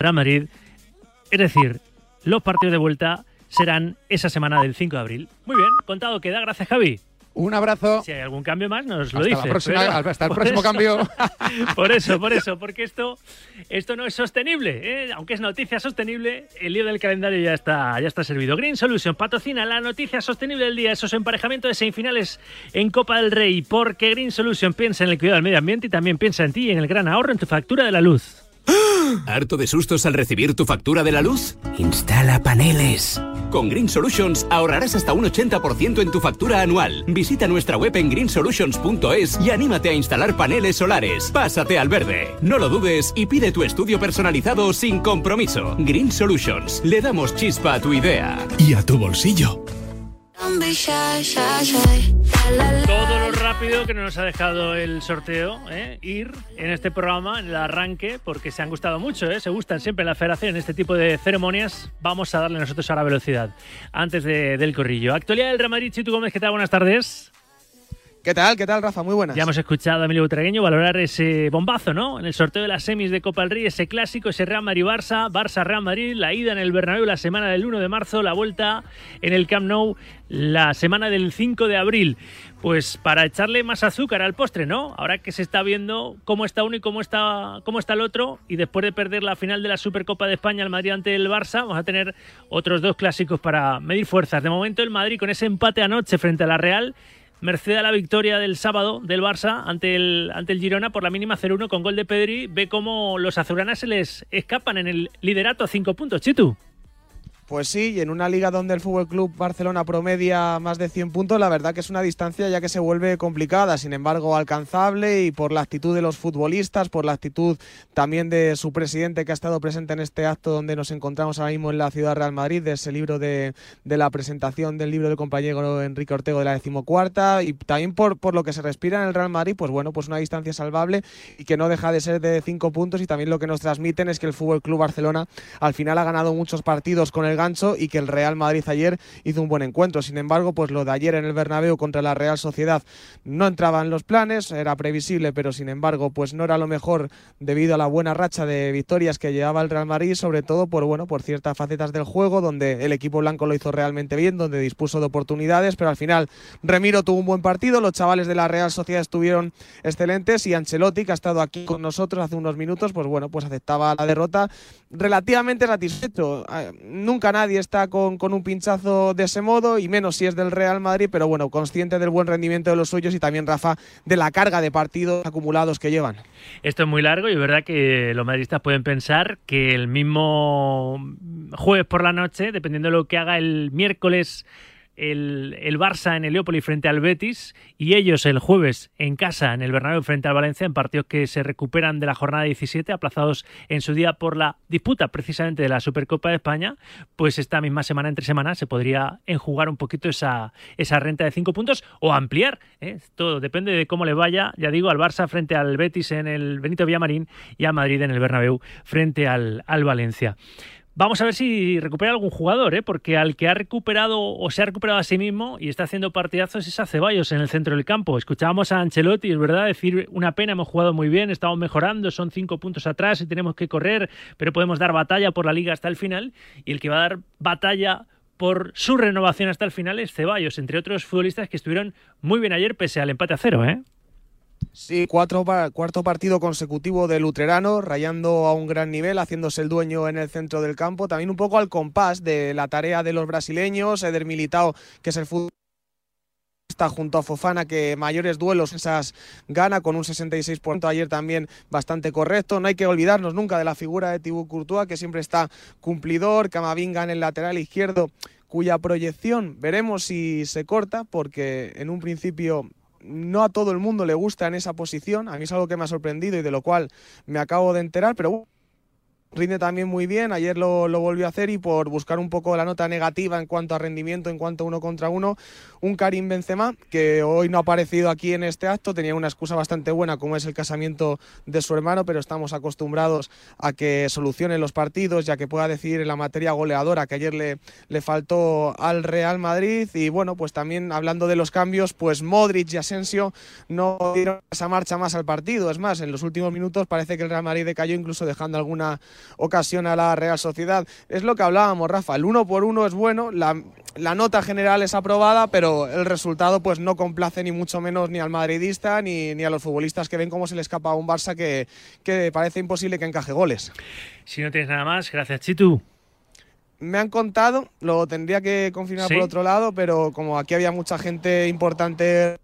Real Madrid. Es decir, los partidos de vuelta serán esa semana del 5 de abril. Muy bien, contado queda. Gracias, Javi. Un abrazo. Si hay algún cambio más, nos lo hasta dice. La próxima, hasta el próximo cambio. Por eso, por eso, porque esto, esto no es sostenible. ¿eh? Aunque es noticia sostenible, el lío del calendario ya está, ya está servido. Green Solution patrocina la noticia sostenible del día, esos emparejamientos de semifinales en Copa del Rey, porque Green Solution piensa en el cuidado del medio ambiente y también piensa en ti y en el gran ahorro en tu factura de la luz. ¿Harto de sustos al recibir tu factura de la luz? Instala paneles. Con Green Solutions ahorrarás hasta un 80% en tu factura anual. Visita nuestra web en greensolutions.es y anímate a instalar paneles solares. Pásate al verde. No lo dudes y pide tu estudio personalizado sin compromiso. Green Solutions. Le damos chispa a tu idea. Y a tu bolsillo. Todo lo rápido que nos ha dejado el sorteo, ¿eh? ir en este programa, en el arranque, porque se han gustado mucho, ¿eh? se gustan siempre en la federación este tipo de ceremonias. Vamos a darle nosotros ahora velocidad antes de, del corrillo. Actualidad del Real Madrid, Chitu Gómez, ¿qué tal? Buenas tardes. ¿Qué tal? ¿Qué tal, Rafa? Muy buenas. Ya hemos escuchado a Emilio Butragueño valorar ese bombazo, ¿no? En el sorteo de las semis de Copa del Rey, ese clásico, ese Real Madrid-Barça, Barça-Real Madrid, la ida en el Bernabéu la semana del 1 de marzo, la vuelta en el Camp Nou la semana del 5 de abril. Pues para echarle más azúcar al postre, ¿no? Ahora que se está viendo cómo está uno y cómo está, cómo está el otro, y después de perder la final de la Supercopa de España, el Madrid ante el Barça, vamos a tener otros dos clásicos para medir fuerzas. De momento el Madrid con ese empate anoche frente a la Real merced a la victoria del sábado del Barça ante el, ante el Girona por la mínima 0-1 con gol de Pedri, ve cómo los azulgranas se les escapan en el liderato a 5 puntos. Chitu. Pues sí, y en una liga donde el Fútbol Club Barcelona promedia más de 100 puntos, la verdad que es una distancia ya que se vuelve complicada, sin embargo alcanzable y por la actitud de los futbolistas, por la actitud también de su presidente que ha estado presente en este acto donde nos encontramos ahora mismo en la ciudad Real Madrid, de ese libro de, de la presentación del libro del compañero Enrique Ortego de la decimocuarta y también por, por lo que se respira en el Real Madrid, pues bueno, pues una distancia salvable y que no deja de ser de 5 puntos y también lo que nos transmiten es que el Fútbol Club Barcelona al final ha ganado muchos partidos con el gancho y que el Real Madrid ayer hizo un buen encuentro. Sin embargo, pues lo de ayer en el Bernabéu contra la Real Sociedad no entraba en los planes, era previsible, pero sin embargo, pues no era lo mejor debido a la buena racha de victorias que llevaba el Real Madrid, sobre todo por bueno, por ciertas facetas del juego donde el equipo blanco lo hizo realmente bien, donde dispuso de oportunidades, pero al final Remiro tuvo un buen partido, los chavales de la Real Sociedad estuvieron excelentes y Ancelotti, que ha estado aquí con nosotros hace unos minutos, pues bueno, pues aceptaba la derrota relativamente satisfecho. Ah, nadie está con, con, un pinchazo de ese modo y menos si es del Real Madrid, pero bueno, consciente del buen rendimiento de los suyos y también Rafa de la carga de partidos acumulados que llevan. Esto es muy largo y es verdad que los madridistas pueden pensar que el mismo jueves por la noche, dependiendo de lo que haga el miércoles el, el, Barça en Heliópolis frente al Betis y ellos el jueves en casa en el Bernabéu frente al Valencia en partidos que se recuperan de la jornada 17 aplazados en su día por la disputa precisamente de la Supercopa de España pues esta misma semana entre semanas se podría enjugar un poquito esa, esa renta de 5 puntos o ampliar ¿eh? todo depende de cómo le vaya ya digo al Barça frente al Betis en el Benito Villamarín y a Madrid en el Bernabéu frente al, al Valencia Vamos a ver si recupera algún jugador, ¿eh? porque al que ha recuperado o se ha recuperado a sí mismo y está haciendo partidazos es a Ceballos en el centro del campo. Escuchábamos a Ancelotti, es verdad, decir una pena, hemos jugado muy bien, estamos mejorando, son cinco puntos atrás y tenemos que correr, pero podemos dar batalla por la liga hasta el final. Y el que va a dar batalla por su renovación hasta el final es Ceballos, entre otros futbolistas que estuvieron muy bien ayer pese al empate a cero, ¿eh? Sí, cuatro, cuarto partido consecutivo de Luterano, rayando a un gran nivel, haciéndose el dueño en el centro del campo. También un poco al compás de la tarea de los brasileños, Eder Militao, que es el fútbol junto a Fofana que mayores duelos esas gana con un 66% ayer también bastante correcto no hay que olvidarnos nunca de la figura de Thibaut Courtois que siempre está cumplidor Camavinga en el lateral izquierdo cuya proyección veremos si se corta porque en un principio no a todo el mundo le gusta en esa posición. A mí es algo que me ha sorprendido y de lo cual me acabo de enterar, pero rinde también muy bien, ayer lo, volvió a hacer y por buscar un poco la nota negativa en cuanto a rendimiento, en cuanto a uno contra uno, un Karim Benzema que hoy no ha aparecido aquí en este acto, tenía una excusa bastante buena como es el casamiento de su hermano, pero estamos acostumbrados a que solucione los partidos, ya que pueda decir en la materia goleadora que ayer le, le faltó al Real Madrid. Y bueno, pues también hablando de los cambios, pues Modric y Asensio no dieron esa marcha más al partido, es más, en los últimos minutos parece que el Real Madrid decayó incluso dejando alguna ocasiona la Real Sociedad. Es lo que hablábamos, Rafa, el uno por uno es bueno, la, nota general es aprobada, pero el resultado pues no complace ni mucho menos ni al madridista ni, ni a los futbolistas que ven cómo se le escapa a un Barça que, que parece imposible que encaje goles. Si no tienes nada más, gracias Chitu me han contado, lo tendría que confirmar por otro lado, pero como aquí había mucha gente importante,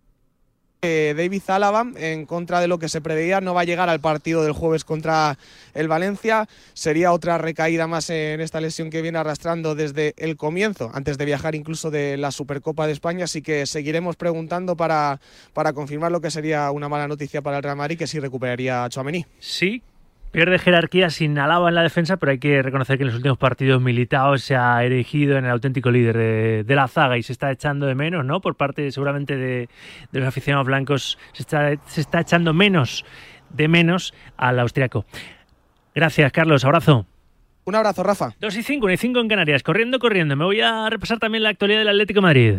David Zalaba, en contra de lo que se preveía, no va a llegar al partido del jueves contra el Valencia. Sería otra recaída más en esta lesión que viene arrastrando desde el comienzo, antes de viajar incluso de la Supercopa de España. Así que seguiremos preguntando para, para confirmar lo que sería una mala noticia para el Real Madrid, que sí recuperaría a Chouameni. Sí, Pierde jerarquía sin alaba en la defensa, pero hay que reconocer que en los últimos partidos Militao se ha erigido en el auténtico líder de, la zaga y se está echando de menos, ¿no? Por parte seguramente de, los aficionados blancos, se está, se está echando menos de menos al austriaco. Gracias, Carlos. Abrazo. Un abrazo, Rafa. 2 y 5, 1 y 5 en Canarias. Corriendo, corriendo. Me voy a repasar también la actualidad del Atlético Madrid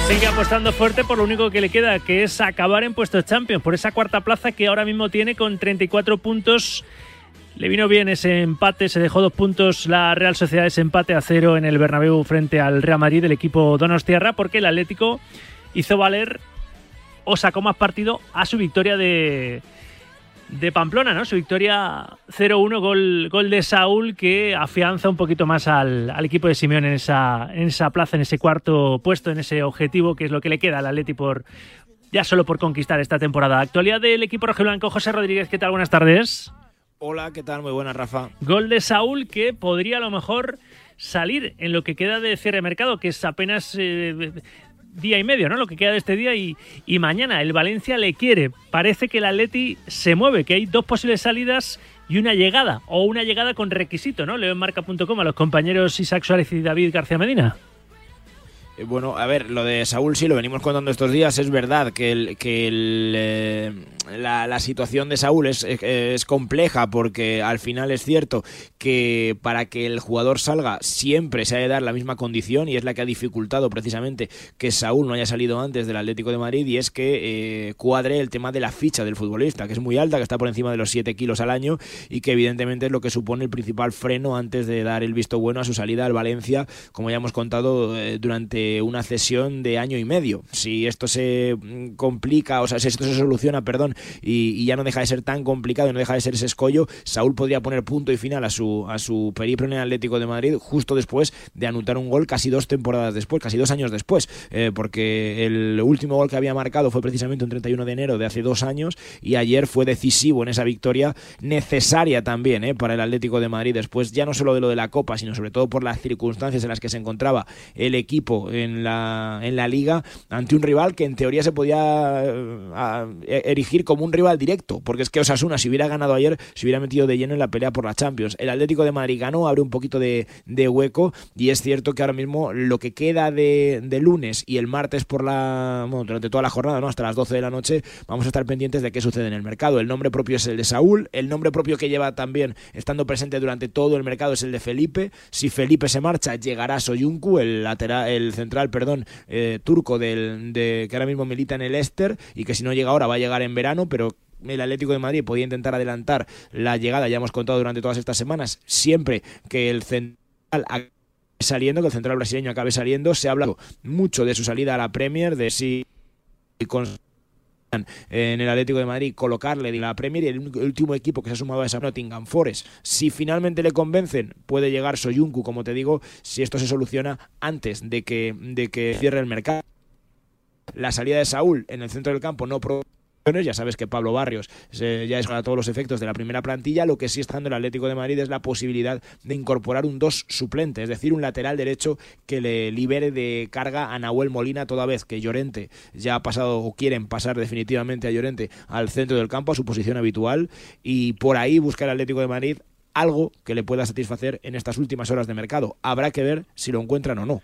sigue apostando fuerte por lo único que le queda, que es acabar en puestos Champions, por esa cuarta plaza que ahora mismo tiene con 34 puntos. Le vino bien ese empate, se dejó dos puntos la Real Sociedad, ese empate a cero en el Bernabéu frente al Real Madrid del equipo Donostiarra, porque el Atlético hizo valer o sacó más partido a su victoria de, de Pamplona, ¿no? Su victoria 0-1, gol, gol de Saúl que afianza un poquito más al, equipo de Simeón en esa, en esa plaza, en ese cuarto puesto, en ese objetivo que es lo que le queda al Atleti por ya solo por conquistar esta temporada. Actualidad del equipo rojiblanco, José Rodríguez, ¿qué tal? Buenas tardes. Hola, ¿qué tal? Muy buenas, Rafa. Gol de Saúl que podría a lo mejor salir en lo que queda de cierre de mercado, que es apenas eh, día y medio, ¿no? Lo que queda de este día y, y mañana. El Valencia le quiere. Parece que el Atleti se mueve, que hay dos posibles salidas y una llegada, o una llegada con requisito, ¿no? Leo en marca.com a los compañeros Isaac Suárez y David García Medina. Eh, bueno, a ver, lo de Saúl sí lo venimos contando estos días. Es verdad que, el, que el, eh, la, situación de Saúl es, es, compleja porque al final es cierto que para que el jugador salga siempre se ha de dar la misma condición y es la que ha dificultado precisamente que Saúl no haya salido antes del Atlético de Madrid y es que eh, cuadre el tema de la ficha del futbolista, que es muy alta, que está por encima de los 7 kilos al año y que evidentemente es lo que supone el principal freno antes de dar el visto bueno a su salida al Valencia, como ya hemos contado durante una cesión de año y medio. Si esto se mm, complica, o sea, si esto se soluciona, perdón, y, ya no deja de ser tan complicado y no deja de ser ese escollo, Saúl podría poner punto y final a su, a su periplo en el Atlético de Madrid justo después de anotar un gol casi dos temporadas después, casi dos años después, eh, porque el último gol que había marcado fue precisamente un 31 de enero de hace dos años y ayer fue decisivo en esa victoria necesaria también eh, para el Atlético de Madrid después ya no solo de lo de la Copa, sino sobre todo por las circunstancias en las que se encontraba el equipo en la, en la liga ante un rival que en teoría se podía eh, erigir como un rival directo, porque es que Osasuna, si hubiera ganado ayer, se hubiera metido de lleno en la pelea por la Champions. El Atlético de Madrid ganó, abre un poquito de, hueco y es cierto que ahora mismo lo que queda de, lunes y el martes por la, bueno, durante toda la jornada, ¿no? hasta las 12 de la noche, vamos a estar pendientes de qué sucede en el mercado. El nombre propio es el de Saúl, el nombre propio que lleva también estando presente durante todo el mercado es el de Felipe. Si Felipe se marcha, llegará Soyuncu, el lateral, el central perdón, eh, turco del, de, que ahora mismo milita en el Esther y que si no llega ahora va a llegar en verano, pero el Atlético de Madrid podía intentar adelantar la llegada, ya hemos contado durante todas estas semanas, siempre que el central saliendo, que el central brasileño acabe saliendo, se ha hablado mucho de su salida a la Premier, de si en el Atlético de Madrid colocarle la Premier y el último equipo que se ha sumado a esa Nottingham Forest. Si finalmente le convencen, puede llegar Soyuncu, como te digo, si esto se soluciona antes de que, de que cierre el mercado. La salida de Saúl en el centro del campo no ya sabes que Pablo Barrios ya es para todos los efectos de la primera plantilla. Lo que sí está dando el Atlético de Madrid es la posibilidad de incorporar un dos suplente, es decir, un lateral derecho que le libere de carga a Nahuel Molina toda vez que Llorente ya ha pasado o quieren pasar definitivamente a Llorente al centro del campo, a su posición habitual, y por ahí buscar el Atlético de Madrid algo que le pueda satisfacer en estas últimas horas de mercado. Habrá que ver si lo encuentran o no.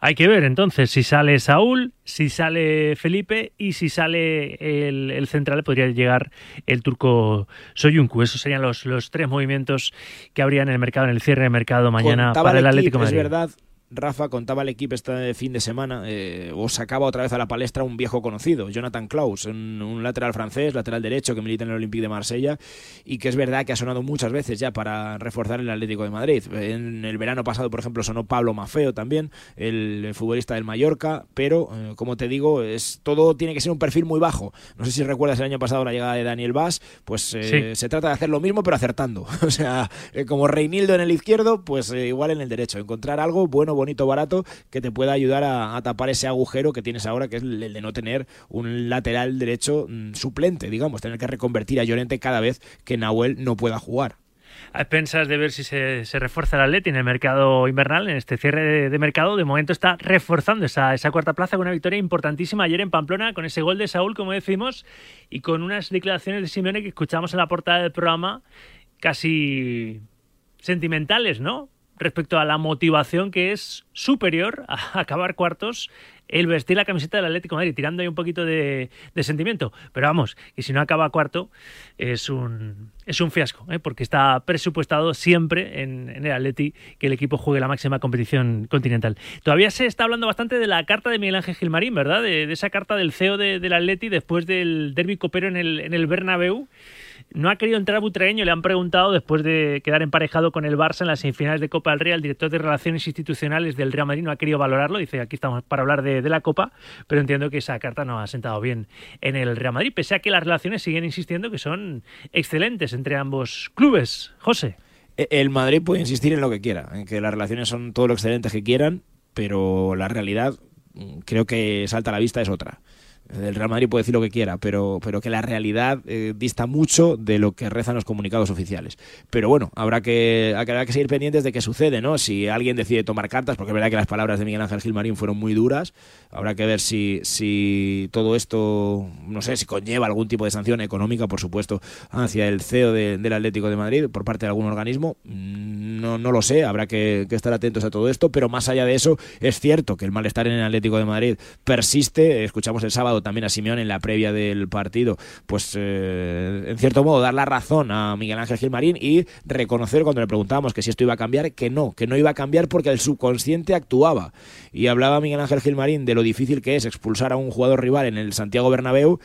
Hay que ver entonces si sale Saúl, si sale Felipe y si sale el, central podría llegar el turco Soyuncu. Esos serían los, los tres movimientos que habría en el mercado, en el cierre de mercado mañana para el Atlético Es verdad Rafa, contaba el equipo este fin de semana, eh, o sacaba otra vez a la palestra un viejo conocido, Jonathan Klaus, un, un, lateral francés, lateral derecho que milita en el Olympique de Marsella y que es verdad que ha sonado muchas veces ya para reforzar el Atlético de Madrid. En el verano pasado, por ejemplo, sonó Pablo Mafeo también, el futbolista del Mallorca, pero eh, como te digo, es todo tiene que ser un perfil muy bajo. No sé si recuerdas el año pasado la llegada de Daniel Vaz, pues eh, sí. se trata de hacer lo mismo pero acertando. o sea, como Reinildo en el izquierdo, pues igual en el derecho. Encontrar algo bueno, bonito, barato que te pueda ayudar a, tapar ese agujero que tienes ahora, que es el de no tener un lateral derecho mmm, suplente, digamos, tener que reconvertir a Llorente cada vez que Nahuel no pueda jugar a expensas de ver si se, refuerza el Atleti en el mercado invernal, en este cierre de, de, mercado. De momento está reforzando esa, esa, cuarta plaza con una victoria importantísima ayer en Pamplona, con ese gol de Saúl, como decimos, y con unas declaraciones de Simeone que escuchamos en la portada del programa casi sentimentales, ¿no? Respecto a la motivación que es superior a acabar cuartos el vestir la camiseta del Atlético de Madrid, tirando ahí un poquito de, sentimiento. Pero vamos, que si no acaba cuarto es un, es un fiasco, ¿eh? porque está presupuestado siempre en, el Atleti que el equipo juegue la máxima competición continental. Todavía se está hablando bastante de la carta de Miguel Ángel Gilmarín, ¿verdad? De, esa carta del CEO de, del Atleti después del derbi copero en el, en el Bernabéu. No ha querido entrar Butragueño, le han preguntado después de quedar emparejado con el Barça en las semifinales de Copa del Rey, el director de Relaciones Institucionales del Real Madrid no ha querido valorarlo, dice aquí estamos para hablar de, de, la Copa, pero entiendo que esa carta no ha sentado bien en el Real Madrid, pese a que las relaciones siguen insistiendo que son excelentes entre ambos clubes. José. El Madrid puede insistir en lo que quiera, en que las relaciones son todo lo excelentes que quieran, pero la realidad creo que salta a la vista es otra. El Real Madrid puede decir lo que quiera, pero, pero que la realidad eh, dista mucho de lo que rezan los comunicados oficiales. Pero bueno, habrá que, habrá que seguir pendientes de qué sucede, ¿no? Si alguien decide tomar cartas, porque es verdad que las palabras de Miguel Ángel Gilmarín fueron muy duras, habrá que ver si, si todo esto, no sé, si conlleva algún tipo de sanción económica, por supuesto, hacia el CEO de, del Atlético de Madrid por parte de algún organismo. No, no lo sé, habrá que, que estar atentos a todo esto, pero más allá de eso, es cierto que el malestar en el Atlético de Madrid persiste. Escuchamos el sábado también a Simeón en la previa del partido, pues eh, en cierto modo dar la razón a Miguel Ángel Gilmarín y reconocer cuando le preguntábamos que si esto iba a cambiar, que no, que no iba a cambiar porque el subconsciente actuaba. Y hablaba Miguel Ángel Gilmarín de lo difícil que es expulsar a un jugador rival en el Santiago Bernabéu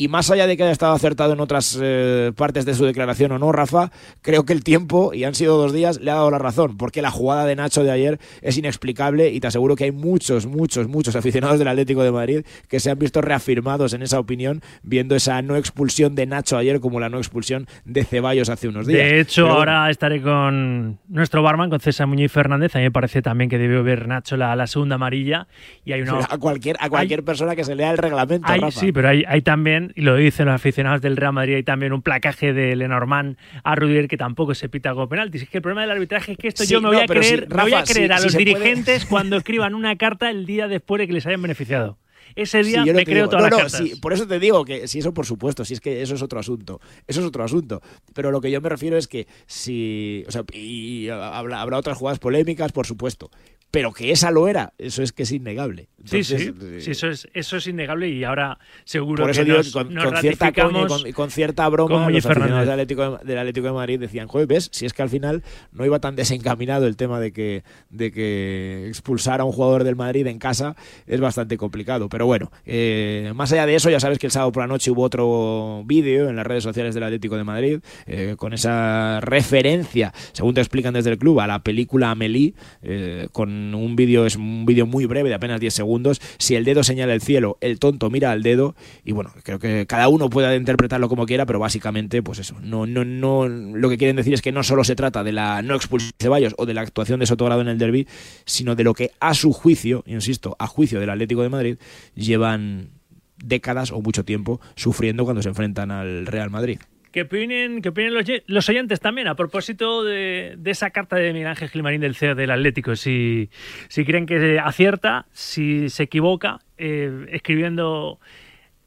y más allá de que haya estado acertado en otras eh, partes de su declaración o no, Rafa, creo que el tiempo, y han sido dos días, le ha dado la razón, porque la jugada de Nacho de ayer es inexplicable y te aseguro que hay muchos, muchos, muchos aficionados del Atlético de Madrid que se han visto reafirmados en esa opinión viendo esa no expulsión de Nacho ayer como la no expulsión de Ceballos hace unos días. De hecho, ahora estaré con nuestro barman, con César Muñoz Fernández, a mí me parece también que debió ver Nacho la, la segunda amarilla y hay una... A cualquier, a cualquier hay... persona que se lea el reglamento, hay, Rafa. Sí, pero hay, hay también y lo dicen los aficionados del Real Madrid, hay también un placaje de Lenormand a Rudiger que tampoco se pita como penalti. Es que el problema del arbitraje es que esto sí, yo me voy no, a creer, si, me voy a creer si, a los si dirigentes puede... cuando escriban una carta el día después de que les hayan beneficiado. Ese día sí, me creo digo. todas no, las no, cartas. Sí, por eso te digo que si eso por supuesto, si es que eso es otro asunto, eso es otro asunto. Pero lo que yo me refiero es que si, o sea, y habrá, habrá otras jugadas polémicas, por supuesto, pero que esa lo era, eso es que es innegable. Entonces, sí, sí, eh, sí, eso, es, eso es innegable y ahora seguro por eso que nos, con, nos con cierta coña con, cierta broma los aficionados del Atlético, de, del Atlético de Madrid decían, joder, ves, si es que al final no iba tan desencaminado el tema de que, de que expulsar a un jugador del Madrid en casa es bastante complicado. Pero bueno, eh, más allá de eso, ya sabes que el sábado por la noche hubo otro vídeo en las redes sociales del Atlético de Madrid eh, con esa referencia, según te explican desde el club, a la película Amélie, eh, con un vídeo, es un vídeo muy breve de apenas 10 segundos. Si el dedo señala el cielo, el tonto mira al dedo. Y bueno, creo que cada uno puede interpretarlo como quiera, pero básicamente, pues eso. No, no, no, lo que quieren decir es que no solo se trata de la no expulsión de Ceballos o de la actuación de Sotogrado en el derby, sino de lo que a su juicio, insisto, a juicio del Atlético de Madrid, llevan décadas o mucho tiempo sufriendo cuando se enfrentan al Real Madrid. ¿Qué opinen, qué opinen los, los, oyentes también a propósito de, de, esa carta de Miguel Ángel Gilmarín del CEO del Atlético? Si, si creen que acierta, si se equivoca eh, escribiendo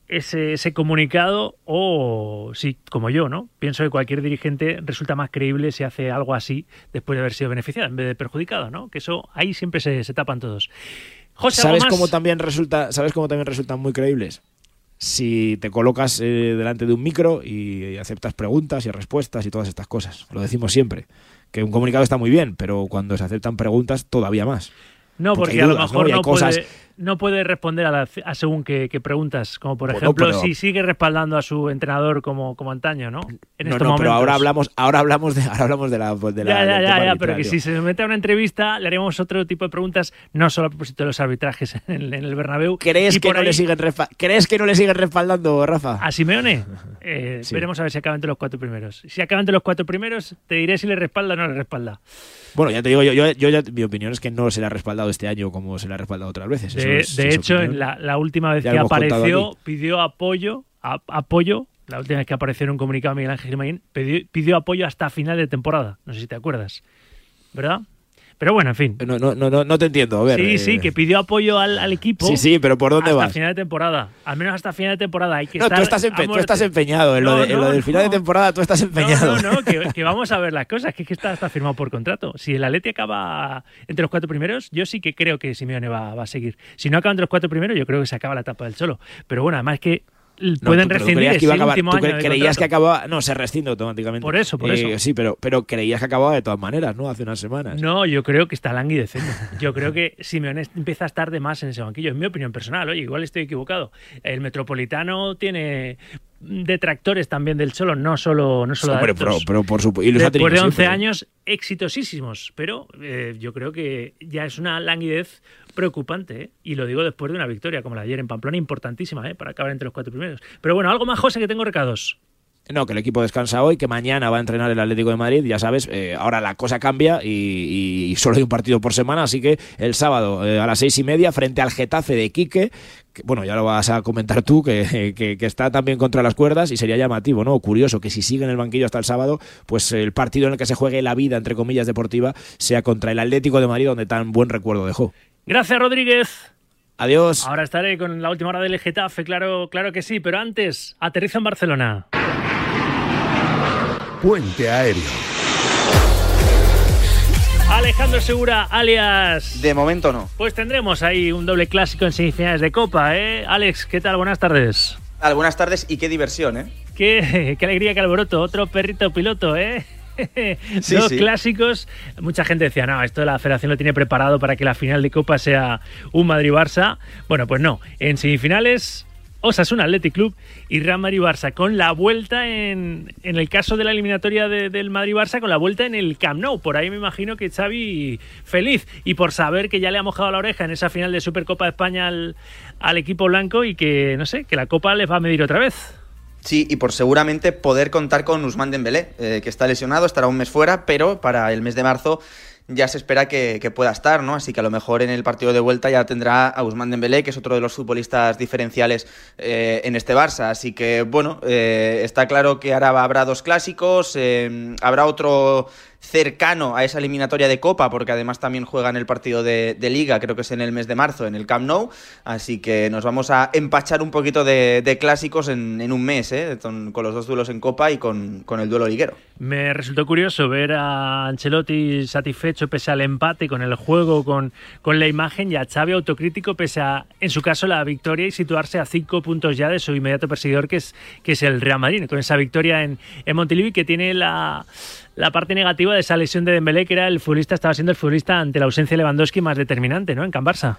ese, ese, comunicado o si, como yo, ¿no? Pienso que cualquier dirigente resulta más creíble si hace algo así después de haber sido beneficiado en vez de perjudicado, ¿no? Que eso ahí siempre se, se tapan todos. José, ¿Sabes cómo también resulta, sabes cómo también resultan muy creíbles? Si te colocas eh, delante de un micro y aceptas preguntas y respuestas y todas estas cosas. Lo decimos siempre, que un comunicado está muy bien, pero cuando se aceptan preguntas todavía más. No, porque, a lo mejor no, puede, no puede responder a, según qué, preguntas, como por ejemplo si sigue respaldando a su entrenador como, como antaño, ¿no? En no, no, pero ahora hablamos, ahora hablamos de, ahora hablamos de la, de ya, ya, ya, ya pero que si se mete a una entrevista le haremos otro tipo de preguntas, no solo a propósito de los arbitrajes en el, Bernabéu. ¿Crees que, no le siguen ¿Crees que no le siguen respaldando, Rafa? A Simeone, eh, veremos a ver si acaba entre los cuatro primeros. Si acaba entre los cuatro primeros, te diré si le respalda o no le respalda. Bueno, ya te digo, yo, yo, yo mi opinión es que no se le ha respaldado este año como se le ha respaldado otras veces. de, hecho, en la, última vez que apareció, pidió apoyo, apoyo, la última vez que apareció en un comunicado Miguel Ángel Jiménez, pidió apoyo hasta final de temporada. No sé si te acuerdas. ¿Verdad? Pero bueno, en fin. No, no, no, no te entiendo. A ver, sí, sí, eh, que pidió apoyo al, equipo. Sí, sí, pero ¿por dónde hasta vas? Hasta final de temporada. Al menos hasta final de temporada. Hay que no, estar tú estás, tú estás empeñado. En, lo, del final de temporada tú estás empeñado. No, no, que, vamos a ver las cosas. Que es que está, está firmado por contrato. Si el Atleti acaba entre los cuatro primeros, yo sí que creo que Simeone va, va a seguir. Si no acaba entre los cuatro primeros, yo creo que se acaba la etapa del solo. Pero bueno, además que pueden rescindir que último año creías que acababa no se rescinde automáticamente. Por eso por eso. eh, sí pero pero creías que acababa de todas maneras no hace unas semanas. No yo creo que está languideciendo yo creo que Simeone empieza a estar de más en ese banquillo en mi opinión personal oye igual estoy equivocado. El Metropolitano tiene detractores también del Cholo, no solo, no solo Hombre, pero, pero, por supuesto. Y Después de 11 años exitosísimos, pero eh, yo creo que ya es una languidez preocupante, ¿eh? y lo digo después de una victoria como la de ayer en Pamplona, importantísima ¿eh? para acabar entre los cuatro primeros. Pero bueno, algo más, José, que tengo recados. No, que el equipo descansa hoy, que mañana va a entrenar el Atlético de Madrid, ya sabes, eh, ahora la cosa cambia y, solo hay un partido por semana, así que el sábado a las seis y media frente al Getafe de Quique, que, bueno, ya lo vas a comentar tú, que, que, está también contra las cuerdas y sería llamativo, ¿no? Curioso que si sigue en el banquillo hasta el sábado, pues el partido en el que se juegue la vida, entre comillas, deportiva, sea contra el Atlético de Madrid, donde tan buen recuerdo dejó. Gracias, Rodríguez. Adiós. Ahora estaré con la última hora del Getafe, claro, claro que sí, pero antes, aterriza en Barcelona. Puente aéreo. Alejandro Segura, alias. De momento no. Pues tendremos ahí un doble clásico en semifinales de Copa, ¿eh? Alex, ¿qué tal? Buenas tardes. Buenas tardes y qué diversión, ¿eh? Qué, qué alegría, qué alboroto. Otro perrito piloto, ¿eh? Dos clásicos. Mucha gente decía, no, esto la federación lo tiene preparado para que la final de Copa sea un Madrid-Barça. Bueno, pues no. En semifinales, Osasuna Athletic Club y Real Madrid-Barça. Con la vuelta en, en el caso de la eliminatoria del Madrid-Barça, con la vuelta en el Camp Nou. Por ahí me imagino que Xavi feliz. Y por saber que ya le ha mojado la oreja en esa final de Supercopa de España al, al equipo blanco y que, no sé, que la Copa les va a medir otra vez. Sí, y por seguramente poder contar con Usman Dembélé, eh, que está lesionado, estará un mes fuera, pero para el mes de marzo ya se espera que, pueda estar, ¿no? Así que a lo mejor en el partido de vuelta ya tendrá a Usman Dembélé, que es otro de los futbolistas diferenciales eh, en este Barça. Así que, bueno, eh, está claro que ahora habrá dos clásicos, habrá otro cercano a esa eliminatoria de Copa, porque además también juegan el partido de, Liga, creo que es en el mes de marzo, en el Camp Nou, así que nos vamos a empachar un poquito de, clásicos en, un mes, ¿eh? con, los dos duelos en Copa y con, el duelo liguero. Me resultó curioso ver a Ancelotti satisfecho pese al empate con el juego, con, con la imagen, y a Xavi autocrítico pese a, en su caso, la victoria y situarse a cinco puntos ya de su inmediato perseguidor, que es, que es el Real Madrid, con esa victoria en, en Montilivi que tiene la la parte negativa de esa lesión de Dembélé, que era el futbolista, estaba siendo el futbolista ante la ausencia de Lewandowski más determinante, ¿no? En Can Barça.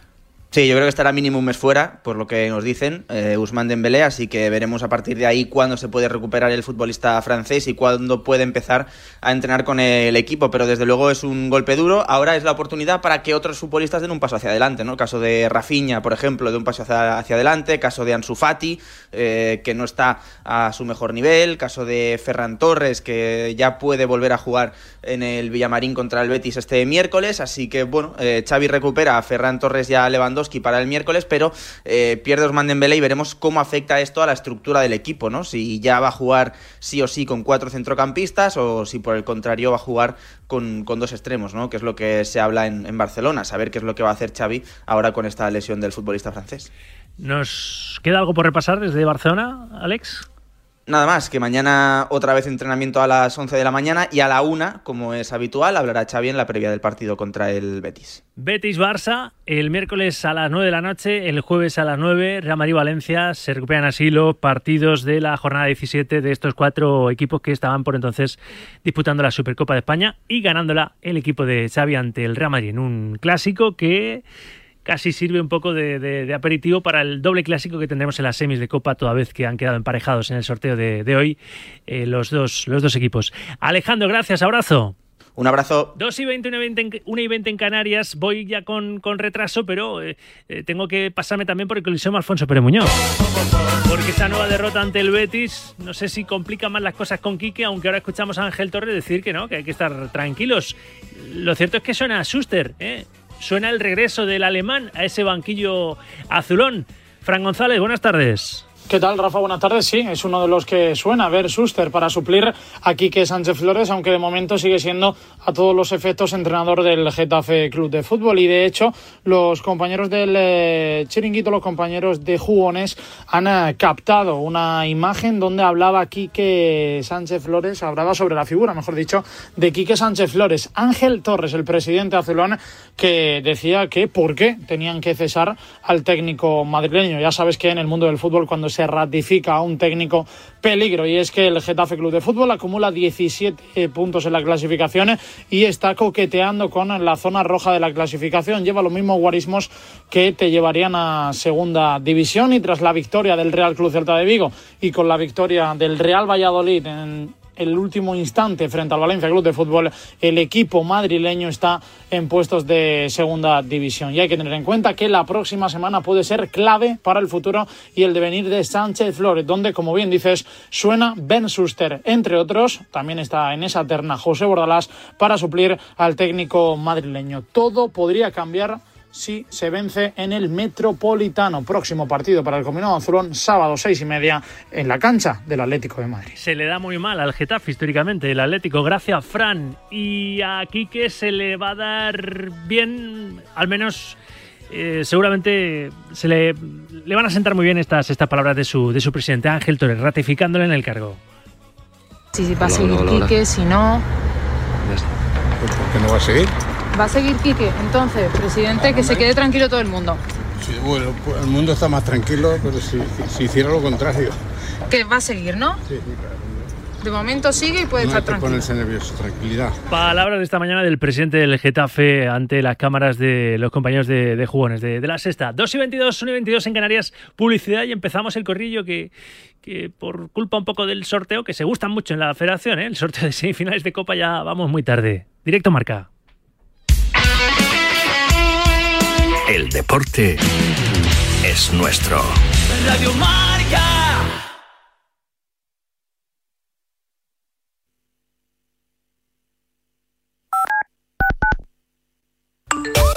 Sí, yo creo que estará mínimo un mes fuera, por lo que nos dicen, eh, Usman Dembélé, así que veremos a partir de ahí cuándo se puede recuperar el futbolista francés y cuándo puede empezar a entrenar con el equipo, pero desde luego es un golpe duro. Ahora es la oportunidad para que otros futbolistas den un paso hacia adelante, ¿no? Caso de Rafinha, por ejemplo, de un paso hacia, hacia adelante, caso de Ansu Fati, eh, que no está a su mejor nivel, caso de Ferran Torres, que ya puede volver a jugar en el Villamarín contra el Betis este miércoles, así que bueno, eh, Xavi recupera a Ferran Torres y a Lewandowski para el miércoles, pero eh, pierde Osman Dembélé y veremos cómo afecta esto a la estructura del equipo, ¿no? Si ya va a jugar sí o sí con cuatro centrocampistas o si por el contrario va a jugar con, dos extremos, ¿no? Que es lo que se habla en, en Barcelona, saber qué es lo que va a hacer Xavi ahora con esta lesión del futbolista francés. ¿Nos queda algo por repasar desde Barcelona, Alex? Nada más, que mañana otra vez entrenamiento a las 11 de la mañana y a la 1, como es habitual, hablará Xavi en la previa del partido contra el Betis. Betis-Barça, el miércoles a las 9 de la noche, el jueves a las 9, Real Madrid-Valencia, se recuperan así los partidos de la jornada 17 de estos cuatro equipos que estaban por entonces disputando la Supercopa de España y ganándola el equipo de Xavi ante el Real Madrid en un clásico que casi sirve un poco de, aperitivo para el doble clásico que tendremos en las semis de Copa, toda vez que han quedado emparejados en el sorteo de, hoy eh, los, dos, los dos equipos. Alejandro, gracias, abrazo. Un abrazo. 2 y 20, 1 y 20, en Canarias. Voy ya con, con retraso, pero eh, eh, tengo que pasarme también por el Coliseo Alfonso Pérez Muñoz. Porque esa nueva derrota ante el Betis, no sé si complica más las cosas con Quique, aunque ahora escuchamos a Ángel Torres decir que no, que hay que estar tranquilos. Lo cierto es que suena a Schuster, ¿eh? Suena el regreso del alemán a ese banquillo azulón. Fran González, buenas tardes. ¿Qué tal, Rafa? Buenas tardes. Sí, es uno de los que suena ver Suster para suplir a Quique Sánchez Flores, aunque de momento sigue siendo a todos los efectos entrenador del Getafe Club de Fútbol. Y de hecho, los compañeros del eh, Chiringuito, los compañeros de Jugones, han eh, captado una imagen donde hablaba Quique Sánchez Flores, hablaba sobre la figura, mejor dicho, de Quique Sánchez Flores. Ángel Torres, el presidente azulón, que decía que por qué tenían que cesar al técnico madrileño. Ya sabes que en el mundo del fútbol, cuando se ratifica a un técnico peligro y es que el Getafe Club de Fútbol acumula 17 puntos en la clasificación y está coqueteando con la zona roja de la clasificación. Lleva los mismos guarismos que te llevarían a segunda división y tras la victoria del Real Club Celta de Vigo y con la victoria del Real Valladolid en el último instante frente al Valencia Club de Fútbol, el equipo madrileño está en puestos de segunda división. Y hay que tener en cuenta que la próxima semana puede ser clave para el futuro y el devenir de Sánchez Flores, donde, como bien dices, suena Ben Suster, entre otros. También está en esa terna José Bordalás para suplir al técnico madrileño. Todo podría cambiar si se vence en el Metropolitano. Próximo partido para el Combinado Azulón, sábado seis y media en la cancha del Atlético de Madrid. Se le da muy mal al Getafe históricamente, el Atlético, gracias a Fran. Y a Quique se le va a dar bien, al menos... Eh, seguramente se le, le, van a sentar muy bien estas, estas palabras de su, de su presidente Ángel Torres, ratificándole en el cargo. Si va a seguir Quique, si no... ¿Por qué no va a seguir? Va a seguir Quique, entonces, presidente, que se quede tranquilo todo el mundo. Sí, bueno, pues el mundo está más tranquilo, pero si, hiciera lo contrario. Que va a seguir, ¿no? Sí, claro. De momento sigue y puede estar tranquilo. ponerse nervioso, tranquilidad. Palabras de esta mañana del presidente del Getafe ante las cámaras de los compañeros de, jugones de, la sexta. 2 y 22, 1 y 22 en Canarias, publicidad y empezamos el corrillo que, que por culpa un poco del sorteo, que se gustan mucho en la federación, ¿eh? el sorteo de semifinales de Copa ya vamos muy tarde. Directo marca. El deporte es nuestro. Radio Marca.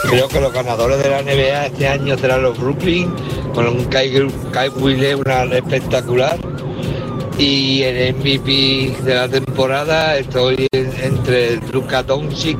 Creo que los ganadores de la NBA este año serán los Brooklyn, con un Kai, Kai una espectacular. Y el MVP de la temporada estoy entre Luka Doncic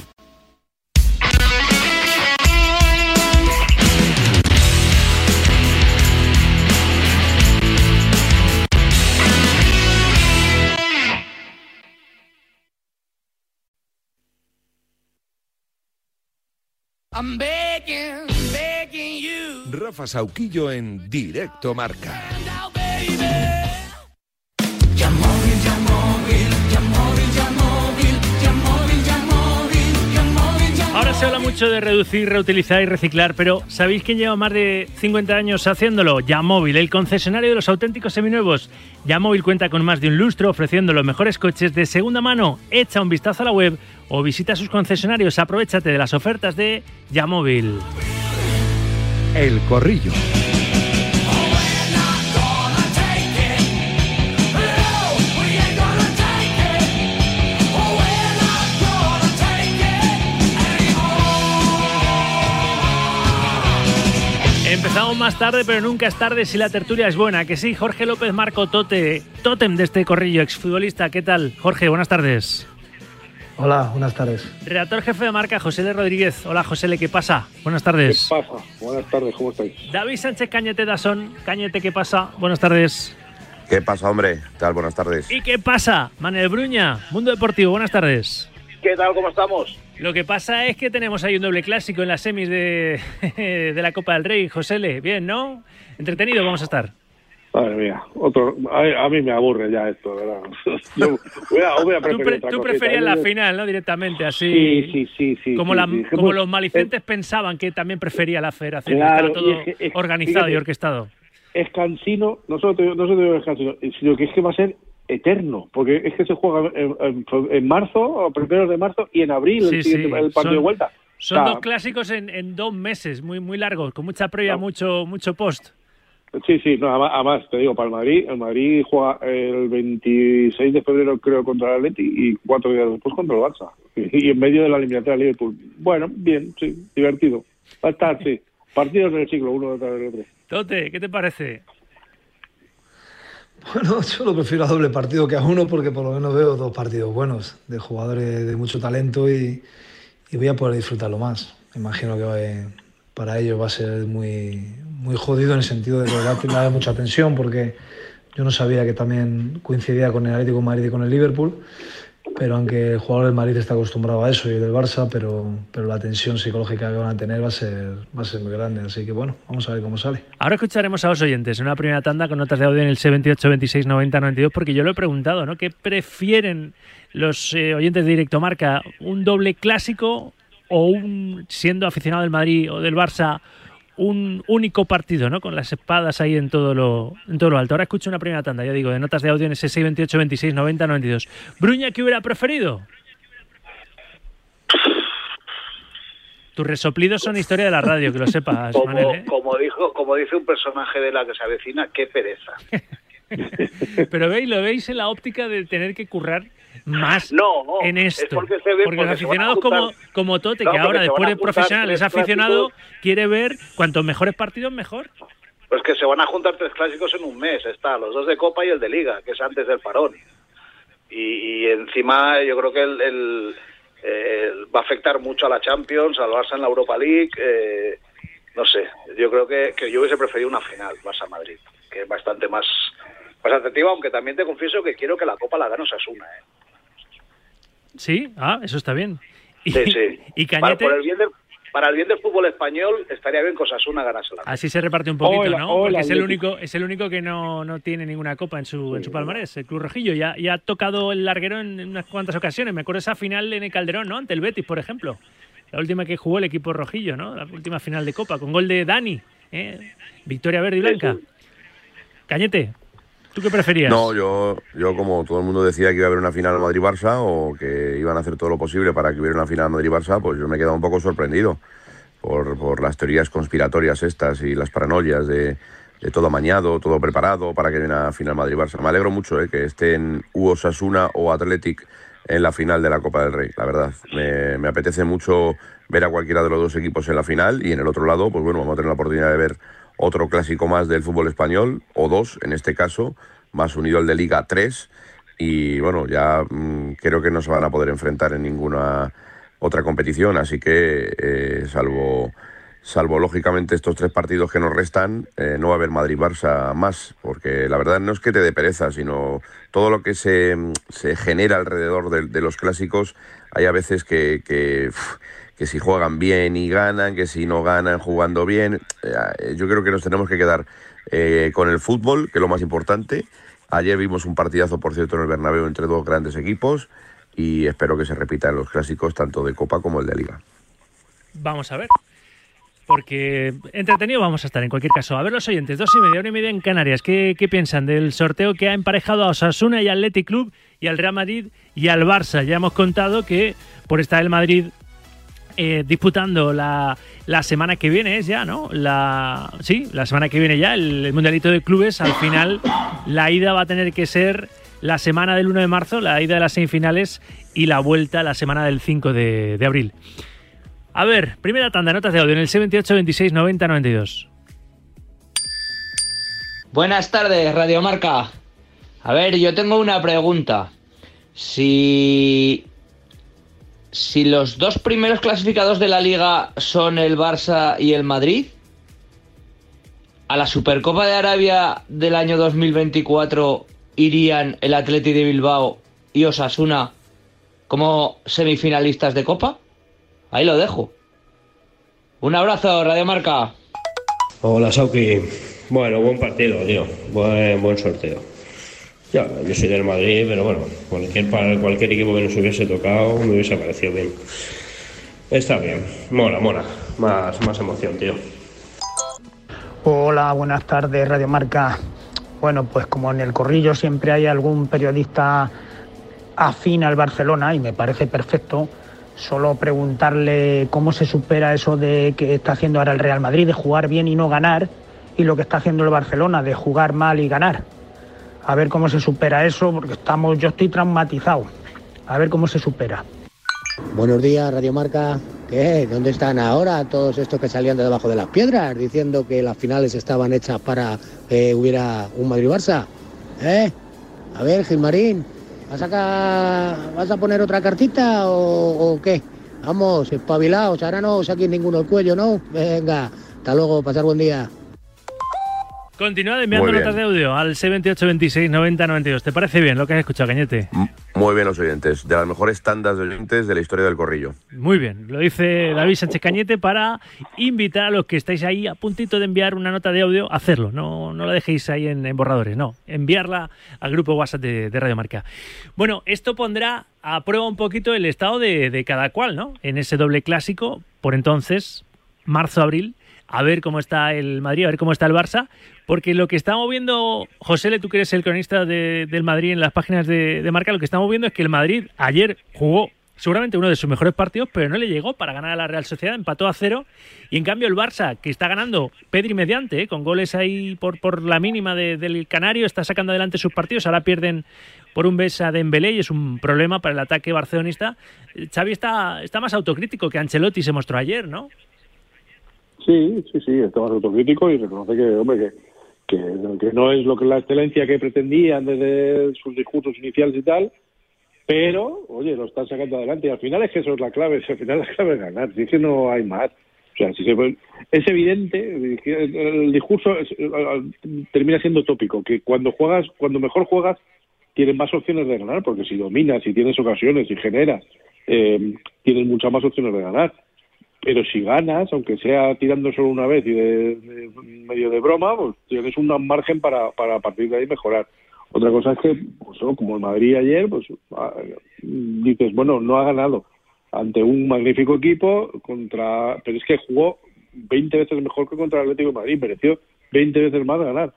I'm begging, begging you. Rafa Sauquillo en Directo Marca. Se habla mucho de reducir, reutilizar y reciclar, pero ¿sabéis quién lleva más de 50 años haciéndolo? Yamóvil, el concesionario de los auténticos seminuevos. Yamóvil cuenta con más de un lustro ofreciendo los mejores coches de segunda mano. Echa un vistazo a la web o visita sus concesionarios. Aprovechate de las ofertas de Yamóvil. El Corrillo. Empezamos más tarde, pero nunca es tarde si la tertulia es buena. Que sí, Jorge López Marco Tote, tótem de este corrillo, exfutbolista. ¿Qué tal? Jorge, buenas tardes. Hola, buenas tardes. Redactor jefe de marca, José L. Rodríguez. Hola, José L. ¿Qué pasa? Buenas tardes. ¿Qué pasa? Buenas tardes, ¿cómo estáis? David Sánchez Cañete Dasón. Cañete, ¿qué pasa? Buenas tardes. ¿Qué pasa, hombre? ¿Qué tal? Buenas tardes. ¿Y qué pasa? Manuel Bruña, Mundo Deportivo. Buenas tardes. ¿Qué tal? ¿Cómo estamos? Lo que pasa es que tenemos ahí un doble clásico en las semis de, de la Copa del Rey. José L. Bien, ¿no? Entretenido vamos a estar. Madre mía, otro, a, a mí me aburre ya esto, ¿verdad? Yo voy a, voy a Tú, pre- preferías la final, ¿no? Directamente, así. Sí, sí, sí, sí. Como, sí, la- sí. como los malicentes pensaban que también prefería la federación. Claro, estaba todo es es- organizado y orquestado. Es cansino, no solo te, no solo te digo es cansino, sino que es que va a ser eterno, porque es que se juega en, en- en marzo, a primeros de marzo, y en abril Sí, el, sí, el partido son- de vuelta. Son O sea, dos clásicos en, en dos meses, muy, muy largos, con mucha previa, mucho, mucho post. Sí, sí, no, además, además, te digo, para el Madrid, el Madrid juega el 26 de febrero, creo, contra el Atleti y cuatro días después contra el Barça. Y, y en medio de la eliminatoria de Liverpool. Bueno, bien, sí, divertido. Va a estar, sí. Partidos del siglo, uno detrás del otro. Tote, ¿qué te parece? Bueno, yo lo prefiero a doble partido que a uno porque por lo menos veo dos partidos buenos de jugadores de mucho talento y, voy a poder disfrutarlo más. Me imagino que para ellos va a ser muy, muy jodido en el sentido de que va a haber mucha tensión porque yo no sabía que también coincidía con el Atlético Madrid y con el Liverpool, pero aunque el jugador del Madrid está acostumbrado a eso y del Barça, pero, pero la tensión psicológica que van a tener va a ser, va a ser muy grande. Así que bueno, vamos a ver cómo sale. Ahora escucharemos a los oyentes en una primera tanda con notas de audio en el C28, 26, 90, 92, porque yo lo he preguntado, ¿no? ¿Qué prefieren los eh, oyentes de Directo Marca? ¿Un doble clásico o un, siendo aficionado del Madrid o del Barça, un único partido, ¿no? Con las espadas ahí en todo lo, en todo lo alto. Ahora escucho una primera tanda, ya digo, de notas de audio en ese 628, 26, 90, 92. Bruña, ¿qué hubiera preferido? Tus resoplidos son historia de la radio, que lo sepas, Como, Manel, ¿eh? como dijo, como dice un personaje de la que se avecina, qué pereza. Pero veis, lo veis en la óptica de tener que currar más No, no, en es esto. porque los aficionados como, como Tote, No, que ahora después de profesional es aficionado, clásicos. quiere ver cuantos mejores partidos mejor. Pues que se van a juntar tres clásicos en un mes, está, los dos de Copa y el de Liga, que es antes del parón. Y, y encima yo creo que el, el- el- va a afectar mucho a la Champions, al Barça en la Europa League. eh, no sé, yo creo que, que yo hubiese preferido una final, Barça-Madrid, que es bastante más, más atractiva, aunque también te confieso que quiero que la Copa la gane Osasuna. ¿eh? Sí, ah, eso está bien. Y, Sí, sí. y Para, Cañete, por el bien del, para el bien del fútbol español, estaría bien que Osasuna ganase la así se reparte un poquito, ¿no? Porque es el único, es el único que no, no tiene ninguna copa en su, en su palmarés, el Club Rojillo. Ya, ya ha tocado el larguero en unas cuantas ocasiones. Me acuerdo esa final en el Calderón, ¿no? Ante el Betis, por ejemplo. La última que jugó el equipo rojillo, ¿no? La última final de Copa, con gol de Dani. ¿eh? Victoria verde y blanca. Cañete, ¿tú qué preferías? No, yo, yo como todo el mundo decía que iba a haber una final Madrid-Barça o que iban a hacer todo lo posible para que hubiera una final Madrid-Barça, pues yo me he quedado un poco sorprendido por, por las teorías conspiratorias estas y las paranoias de, todo amañado, todo preparado para que haya una final Madrid-Barça. Me alegro mucho eh, que estén u Osasuna o Athletic en la final de la Copa del Rey, la verdad. Me, me apetece mucho ver a cualquiera de los dos equipos en la final y en el otro lado, pues bueno, vamos a tener la oportunidad de ver otro clásico más del fútbol español, o dos en este caso, más unido al de Liga 3. Y bueno, ya mm, creo que no se van a poder enfrentar en ninguna otra competición, así que eh, salvo salvo lógicamente estos tres partidos que nos restan, eh, no va a haber Madrid-Barça más, porque la verdad no es que te dé pereza, sino todo lo que se, se genera alrededor de, de los clásicos, hay a veces que, que, que si juegan bien y ganan, que si no ganan jugando bien, eh, yo creo que nos tenemos que quedar eh, con el fútbol, que es lo más importante. Ayer vimos un partidazo, por cierto, en el Bernabéu entre dos grandes equipos y espero que se repita en los clásicos, tanto de Copa como el de Liga. Vamos a ver. Porque entretenido vamos a estar en cualquier caso. A ver los oyentes, dos y media, una y media en Canarias. ¿Qué, qué piensan del sorteo que ha emparejado a Osasuna y Athletic Club y al Real Madrid y al Barça? Ya hemos contado que por estar el Madrid eh, disputando la, la, semana que viene es ya, ¿no? La, sí, la semana que viene ya, el, Mundialito de Clubes, al final la ida va a tener que ser la semana del 1 de marzo, la ida de las semifinales y la vuelta la semana del 5 de, de abril. A ver, primera tanda, notas de audio en el 78 26 90 92. Buenas tardes, Radio Marca. A ver, yo tengo una pregunta. Si si los dos primeros clasificados de la liga son el Barça y el Madrid, a la Supercopa de Arabia del año 2024 irían el Atleti de Bilbao y Osasuna como semifinalistas de Copa. Ahí lo dejo. Un abrazo, Radio Marca. Hola, Sauki. Bueno, buen partido, tío. Buen, buen sorteo. Ya, yo soy del Madrid, pero bueno, cualquier, para cualquier equipo que nos hubiese tocado me hubiese parecido bien. Está bien, mola, mola. Más, más emoción, tío. Hola, buenas tardes, Radio Marca. Bueno, pues como en el corrillo siempre hay algún periodista afín al Barcelona y me parece perfecto, solo preguntarle cómo se supera eso de que está haciendo ahora el Real Madrid, de jugar bien y no ganar, y lo que está haciendo el Barcelona, de jugar mal y ganar a ver cómo se supera eso, porque estamos, yo estoy traumatizado. A ver cómo se supera. Buenos días, Radio Marca. ¿Dónde están ahora todos estos que salían de debajo de las piedras diciendo que las finales estaban hechas para que hubiera un Madrid-Barça? ¿Eh? A ver, Gilmarín, ¿vas a, ¿vas a poner otra cartita o, qué? Vamos, espabilaos, ahora no saquen ninguno el cuello, ¿no? Venga, hasta luego, pasar buen día. Continúa enviando notas de audio al 78 26 90 92. ¿Te parece bien lo que has escuchado, Cañete? Muy bien los oyentes, de las mejores tandas de oyentes de la historia del corrillo. Muy bien, lo dice David Sánchez Cañete para invitar a los que estáis ahí a puntito de enviar una nota de audio a hacerlo. No, no la dejéis ahí en, en borradores, no. Enviarla al grupo WhatsApp de, de, Radio Marca. Bueno, esto pondrá a prueba un poquito el estado de, de cada cual, ¿no? En ese doble clásico, por entonces, marzo-abril, a ver cómo está el Madrid, a ver cómo está el Barça, porque lo que estamos viendo, José, tú que eres el cronista de, del Madrid en las páginas de, marca, lo que estamos viendo es que el Madrid ayer jugó seguramente uno de sus mejores partidos, pero no le llegó para ganar a la Real Sociedad, empató a cero, y en cambio el Barça, que está ganando Pedri mediante, ¿eh? con goles ahí por, por la mínima de, del Canario, está sacando adelante sus partidos, ahora pierden por un beso a Dembélé y es un problema para el ataque barcelonista. Xavi está, está más autocrítico que Ancelotti se mostró ayer, ¿no? Sí, sí, sí, está más autocrítico y reconoce que, hombre, que, que, no es lo que la excelencia que pretendían desde sus discursos iniciales y tal, pero, oye, lo están sacando adelante y al final es que eso es la clave, al final la clave es ganar, si es que no hay más. O sea, si se es evidente, el discurso es, termina siendo tópico, que cuando juegas, cuando mejor juegas, tienes más opciones de ganar, porque si dominas, si tienes ocasiones, si generas, eh, tienes muchas más opciones de ganar pero si ganas, aunque sea tirando solo una vez y de, medio de broma, pues tienes un margen para, para a partir de ahí mejorar. Otra cosa es que, pues, como el Madrid ayer, pues dices, bueno, no ha ganado ante un magnífico equipo contra, pero es que jugó 20 veces mejor que contra el Atlético de Madrid, mereció 20 veces más ganar.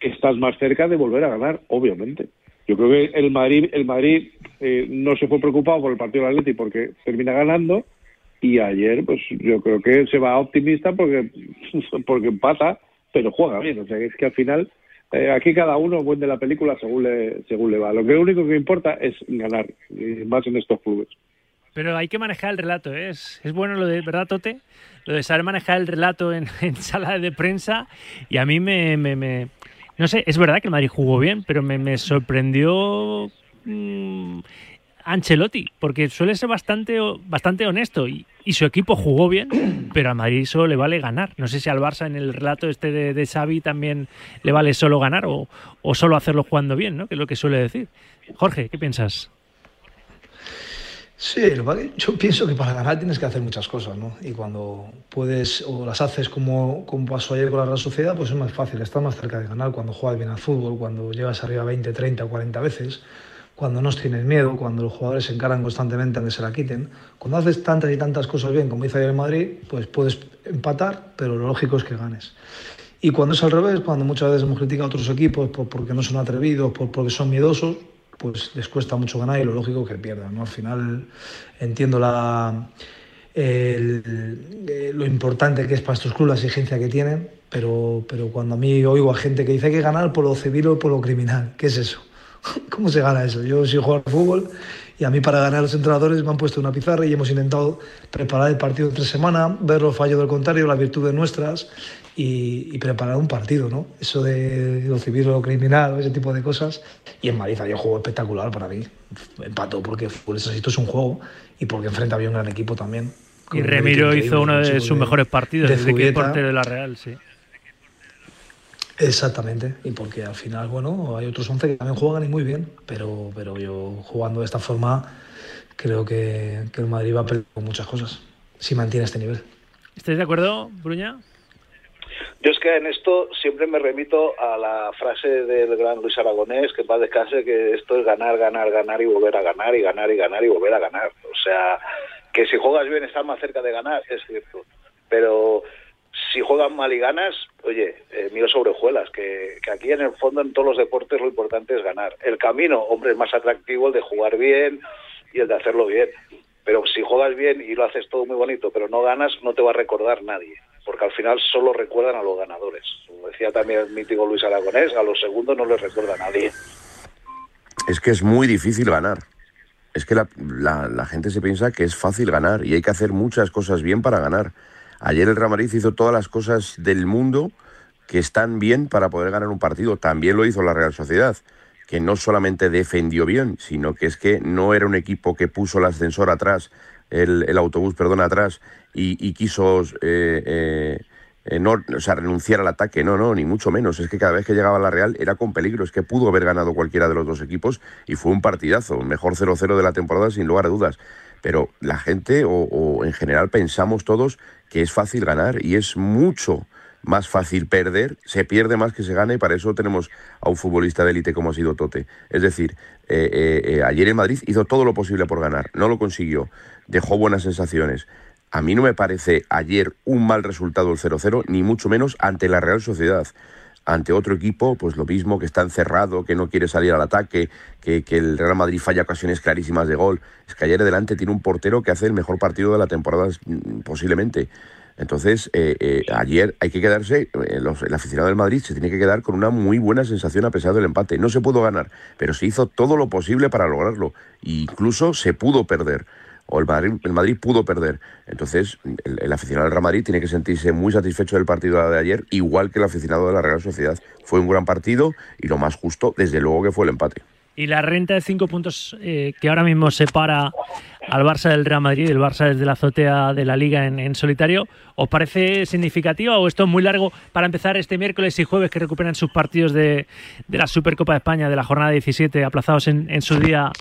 Estás más cerca de volver a ganar, obviamente. Yo creo que el Madrid, el Madrid eh, no se fue preocupado por el partido del Atlético porque termina ganando y ayer pues yo creo que se va optimista porque porque empata pero juega bien o sea es que al final eh, aquí cada uno vende la película según le, según le va. Lo que único que importa es ganar, más en estos clubes. Pero hay que manejar el relato, ¿eh? es, es bueno lo de, ¿verdad, Tote? Lo de saber manejar el relato en, en sala de prensa y a mí me, me, me- No sé, es verdad que el Madrid jugó bien, pero me, me sorprendió mm, Ancelotti, porque suele ser bastante, o- bastante honesto y, y su equipo jugó bien, pero a Madrid solo le vale ganar. No sé si al Barça en el relato este de, de Xavi también le vale solo ganar o, o solo hacerlo jugando bien, ¿no? que es lo que suele decir. Jorge, ¿qué piensas? Sí, yo pienso que para ganar tienes que hacer muchas cosas, ¿no? Y cuando puedes o las haces como, como pasó ayer con la Real Sociedad, pues es más fácil, estás más cerca de ganar cuando juegas bien al fútbol, cuando llegas arriba 20, 30 o 40 veces, cuando no tienes miedo, cuando los jugadores se encaran constantemente a que se la quiten. Cuando haces tantas y tantas cosas bien como hizo ayer en Madrid, pues puedes empatar, pero lo lógico es que ganes. Y cuando es al revés, cuando muchas veces hemos criticado a otros equipos por, porque no son atrevidos, por, porque son miedosos, pues les cuesta mucho ganar y lo lógico es que pierdan. ¿no? Al final entiendo la, eh, lo importante que es para estos clubes la exigencia que tienen, pero, pero cuando a mí oigo a gente que dice que ganar por lo civil o por lo criminal, ¿qué es eso? ¿Cómo se gana eso? Yo soy jugador de fútbol y a mí para ganar los entrenadores me han puesto una pizarra y hemos intentado preparar el partido entre semana, ver los fallos del contrario, las virtudes nuestras y, y preparar un partido, ¿no? Eso de lo civil o lo criminal, ese tipo de cosas. Y en Madrid había un juego espectacular para mí. Empató porque por eso esto es un juego y porque enfrente había un gran equipo también. Y Remiro hizo uno de sus mejores partidos de desde que es Zubieta. portero de la Real, sí. Exactamente, y porque al final, bueno, hay otros 11 que también juegan y muy bien, pero, pero yo jugando de esta forma creo que, que el Madrid va a perder con muchas cosas, si mantiene este nivel. ¿Estáis de acuerdo, Bruña? Yo es que en esto siempre me remito a la frase del gran Luis Aragonés, que va descanse, que esto es ganar, ganar, ganar y volver a ganar y ganar y ganar y volver a ganar. O sea, que si juegas bien estás más cerca de ganar, es cierto. Pero si juegas mal y ganas, oye, eh, miro sobre hojuelas, que, aquí en el fondo en todos los deportes lo importante es ganar. El camino, hombre, es más atractivo el de jugar bien y el de hacerlo bien. Pero si juegas bien y lo haces todo muy bonito, pero no ganas, no te va a recordar nadie. Porque al final solo recuerdan a los ganadores. Como decía también el mítico Luis Aragonés, a los segundos no les recuerda nadie. Es que es muy difícil ganar. Es que la, la- la gente se piensa que es fácil ganar y hay que hacer muchas cosas bien para ganar. Ayer el Real Madrid hizo todas las cosas del mundo que están bien para poder ganar un partido. También lo hizo la Real Sociedad, que no solamente defendió bien, sino que es que no era un equipo que puso el ascensor atrás, el, autobús, perdón, atrás y, y quiso eh, eh, eh, no, o sea, renunciar al ataque, no, no, ni mucho menos. Es que cada vez que llegaba la Real era con peligro, es que pudo haber ganado cualquiera de los dos equipos y fue un partidazo, mejor 0-0 de la temporada sin lugar a dudas. Pero la gente o, en general pensamos todos que es fácil ganar y es mucho más fácil perder, se pierde más que se gana y para eso tenemos a un futbolista de élite como ha sido Tote. Es decir, eh, eh, eh, ayer en Madrid hizo todo lo posible por ganar, no lo consiguió, dejó buenas sensaciones. A mí no me parece ayer un mal resultado el 0-0, ni mucho menos ante la Real Sociedad. Ante otro equipo, pues lo mismo, que está encerrado, que no quiere salir al ataque, que, que el Real Madrid falla ocasiones clarísimas de gol. Es que ayer adelante tiene un portero que hace el mejor partido de la temporada, mm, posiblemente. Entonces, eh, eh, ayer hay que quedarse, eh, los- el aficionado del Madrid se tiene que quedar con una muy buena sensación a pesar del empate. No se pudo ganar, pero se hizo todo lo posible para lograrlo. E incluso se pudo perder. O el Madrid, el Madrid pudo perder. Entonces, el, aficionado del Real Madrid tiene que sentirse muy satisfecho del partido de ayer, igual que el aficionado de la Real Sociedad. Fue un gran partido y lo más justo, desde luego, que fue el empate. Y la renta de cinco puntos eh, que ahora mismo separa al Barça del Real Madrid, el Barça desde la azotea de la Liga en, en solitario, ¿os parece significativa o esto es muy largo para empezar este miércoles y jueves que recuperan sus partidos de, de la Supercopa de España de la jornada 17 aplazados en, en su día?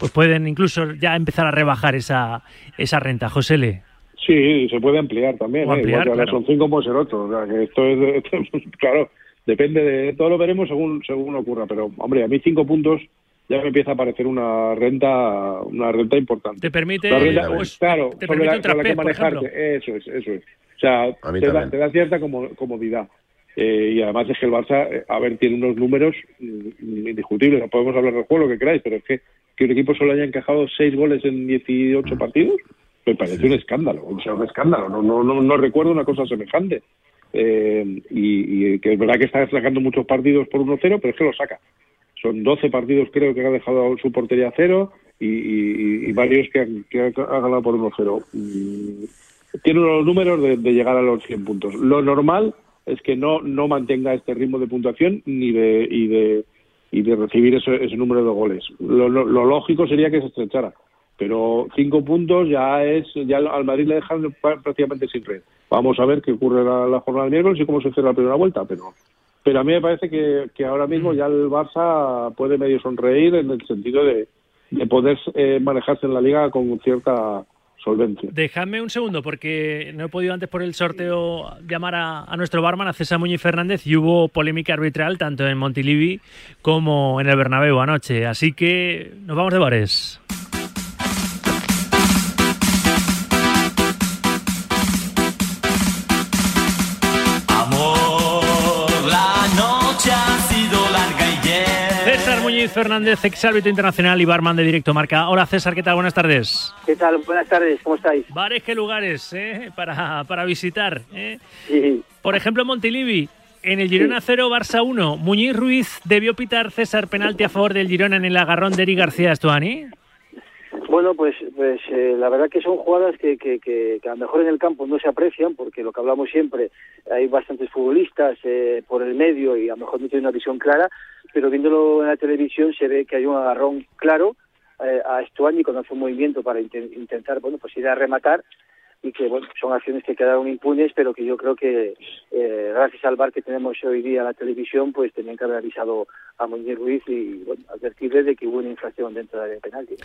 Pues pueden incluso ya empezar a rebajar esa, esa renta. José Le. Sí, se puede ampliar también. ¿eh? ampliar, Igual que ahora claro. son cinco, puede ser ocho. O sea, que esto es, claro, depende de. Todo lo veremos según según ocurra. Pero, hombre, a mí cinco puntos ya me empieza a parecer una renta una renta importante. Te permite, renta, pues, claro, te sobre permite la, un sobre la que traspés, por manejarte. ejemplo. Eso es, eso es. O sea, te da, te da cierta como- comodidad. Eh, y además es que el Barça, eh, a ver, tiene unos números mm, indiscutibles. No podemos hablar del juego, lo que queráis, pero es que, que un equipo solo haya encajado seis goles en 18 partidos, me parece un escándalo. O sea, un escándalo. No, no, no, no recuerdo una cosa semejante. eh, y, y, que es verdad que está sacando muchos partidos por 1-0, pero es que lo saca. Son 12 partidos creo que ha dejado su portería a cero y, varios que, han, que ha ganado por 1-0. Mm, tiene los números de, de, llegar a los 100 puntos. Lo normal es que no, no mantenga este ritmo de puntuación ni de, y de, y de recibir ese, ese número de goles. Lo, lo, lo lógico sería que se estrechara pero cinco puntos ya es ya al Madrid le dejan prácticamente sin red. Vamos a ver qué ocurre la, la jornada de miércoles y cómo se cierra la primera vuelta, pero pero a mí me parece que, que ahora mismo ya el Barça puede medio sonreír en el sentido de, de poder eh, manejarse en la liga con cierta solvencia. Déjame un segundo, porque no he podido antes por el sorteo llamar a, a, nuestro barman, a César Muñoz Fernández, y hubo polémica arbitral tanto en Montilivi como en el Bernabéu anoche. Así que nos vamos de bares. Fernández, ex árbitro internacional y barman de Directo Marca. Hola César, ¿qué tal? Buenas tardes. ¿Qué tal? Buenas tardes, ¿cómo estáis? Bares, ¿qué lugares eh? para, para visitar? Eh? Sí. Por ejemplo, Montilivi, en el Girona 0, Barça 1. Muñiz Ruiz debió pitar César penalti a favor del Girona en el agarrón de Eri García Estuani. Bueno, pues, pues eh, la verdad que son jugadas que, que, que, que, a lo mejor en el campo no se aprecian, porque lo que hablamos siempre, hay bastantes futbolistas eh, por el medio y a lo mejor no tienen una visión clara, pero viéndolo en la televisión se ve que hay un agarrón claro eh, a Estuani cuando hace un movimiento para int intentar, bueno, pues ir a rematar y que bueno, son acciones que quedaron impunes, pero que yo creo que eh, gracias al bar que tenemos hoy día en la televisión, pues tenían que haber avisado a Muñiz Ruiz y bueno, advertirle de que hubo una infracción dentro del penalti.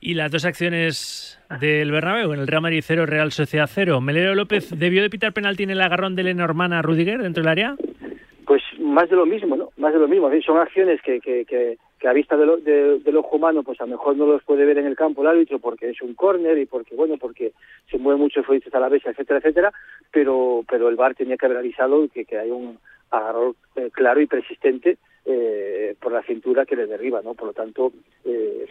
Y las dos acciones del Bernabéu, en el Real Madrid 0, Real Sociedad 0. ¿Melero López debió de pitar penalti en el agarrón de Lenormand a Rudiger dentro del área? Más de lo mismo, ¿no? Más de lo mismo. Son acciones que, que, que, que a vista de de, del ojo humano, pues a lo mejor no los puede ver en el campo el árbitro porque es un córner y porque, bueno, porque se mueve mucho el futbolista a la vez, etcétera, etcétera, pero, pero el VAR tenía que haber avisado que, que hay un agarrón eh, claro y persistente eh, por la cintura que le derriba, ¿no? Por lo tanto, eh,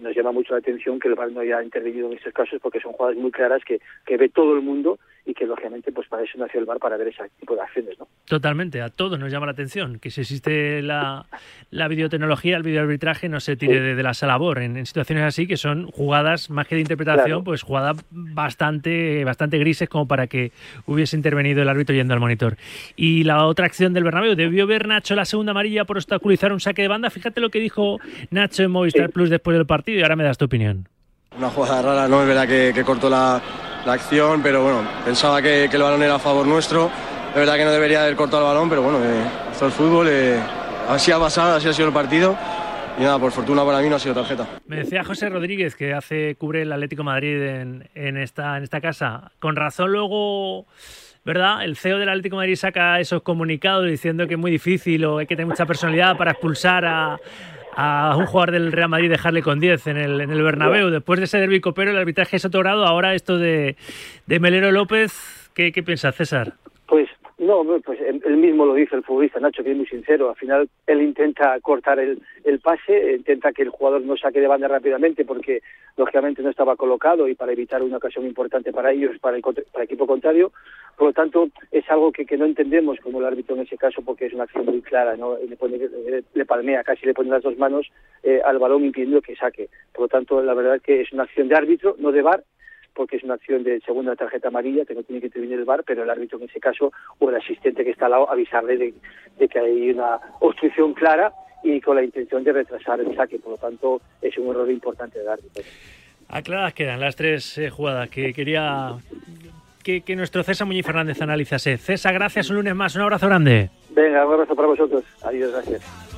nos llama mucho la atención que el VAR no haya intervenido en estos casos porque son jugadas muy claras que, que ve todo el mundo y que lógicamente pues para eso nació el VAR para ver ese tipo de acciones, ¿no? Totalmente, a todos nos llama la atención que si existe la, la videotecnología, el videoarbitraje no se tire sí. de, de, la sala en, en, situaciones así que son jugadas más que de interpretación, claro. pues jugadas bastante bastante grises como para que hubiese intervenido el árbitro yendo al monitor. Y la otra acción del Bernabéu, debió ver Nacho la segunda amarilla por obstaculizar un saque de banda. Fíjate lo que dijo Nacho en Movistar sí. Plus después del partido y ahora me das tu opinión. Una jugada rara, no es verdad que, que cortó la, la acción, pero bueno, pensaba que, que, el balón era a favor nuestro. Es verdad que no debería haber cortado el balón, pero bueno, eh, esto es fútbol, eh, así ha pasado, así ha sido el partido. Y nada, por fortuna para mí no ha sido tarjeta. Me decía José Rodríguez, que hace cubre el Atlético Madrid en, en, esta, en esta casa. Con razón luego... ¿verdad? El CEO del Atlético de Madrid saca esos comunicados diciendo que es muy difícil o hay que tener mucha personalidad para expulsar a, a un jugador del Real Madrid dejarle con 10 en el, en el Bernabéu. Después de ese derbi copero, el arbitraje es otro grado. Ahora esto de, de Melero López, ¿qué, qué piensa César? No, pues él mismo lo dice el futbolista Nacho, que es muy sincero. Al final él intenta cortar el, el pase, intenta que el jugador no saque de banda rápidamente porque lógicamente no estaba colocado y para evitar una ocasión importante para ellos, para el, para el equipo contrario. Por lo tanto, es algo que, que no entendemos como el árbitro en ese caso porque es una acción muy clara, ¿no? Le, pone, le, le palmea, casi le pone las dos manos eh, al balón impidiendo que saque. Por lo tanto, la verdad es que es una acción de árbitro, no de VAR, porque es una acción de segunda tarjeta amarilla que no tiene que intervenir el VAR, pero el árbitro en ese caso o el asistente que está al lado avisarle de, de que hay una obstrucción clara y con la intención de retrasar el saque. Por lo tanto, es un error importante del árbitro. Aclaradas quedan las tres eh, jugadas que quería que, que, nuestro César Muñiz Fernández analizase. César, gracias un lunes más. Un abrazo grande. Venga, un abrazo para vosotros. Adiós, gracias.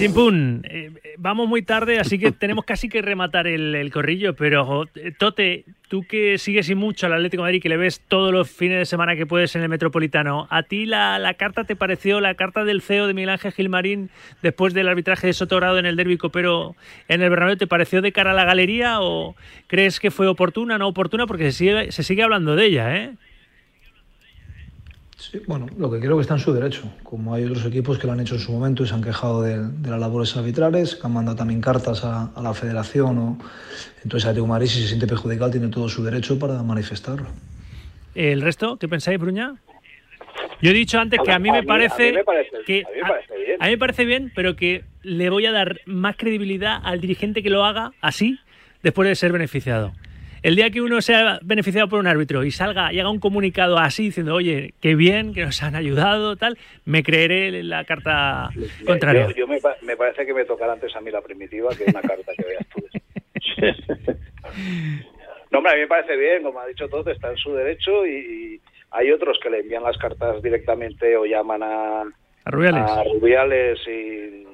Chimpún, eh, vamos muy tarde, así que tenemos casi que rematar el, corrillo, pero eh, Tote, tú que sigues y mucho al Atlético de Madrid, que le ves todos los fines de semana que puedes en el Metropolitano, ¿a ti la, carta te pareció, la carta del CEO de Miguel Ángel Gilmarín, después del arbitraje de Sotorado en el Derby Copero en el Bernabéu, te pareció de cara a la galería o crees que fue oportuna, no oportuna? Porque se sigue, se sigue hablando de ella, ¿eh? Sí, bueno, lo que creo que está en su derecho, como hay otros equipos que lo han hecho en su momento y se han quejado de, de las labores arbitrales, que han mandado también cartas a, a la federación. O... Entonces, Atlético Madrid, si se siente perjudicado, tiene todo su derecho para manifestarlo. ¿El resto? ¿Qué pensáis, Bruña? Yo he dicho antes que a mí me parece, a mí me parece, que a mí me parece bien, pero que le voy a dar más credibilidad al dirigente que lo haga así después de ser beneficiado. El día que uno sea beneficiado por un árbitro y salga y haga un comunicado así diciendo, oye, qué bien, que nos han ayudado, tal, me creeré la carta contraria. Yo, yo me, pa- me parece que me tocará antes a mí la primitiva que una carta que veas tú. No, hombre, a mí me parece bien, como ha dicho todo, está en su derecho y, y hay otros que le envían las cartas directamente o llaman a, A Rubiales. a Rubiales y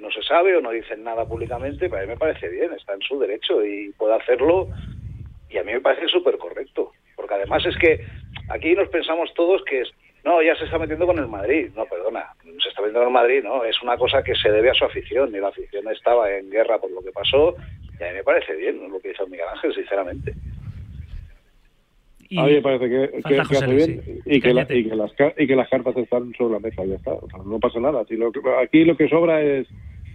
no se sabe o no dicen nada públicamente, pero a mí me parece bien, está en su derecho y puede hacerlo y a mí me parece súper correcto, porque además es que aquí nos pensamos todos que es, no, ya se está metiendo con el Madrid, no, perdona, se está metiendo con el Madrid, no, es una cosa que se debe a su afición y la afición estaba en guerra por lo que pasó y a mí me parece bien lo que hizo Miguel Ángel, sinceramente. A mí me parece que, que- que José hace Luis, bien sí. y que, la- Cañete. y, que las, y que las cartas están sobre la mesa, ya está. O sea, no pasa nada. Si lo que- aquí lo que sobra es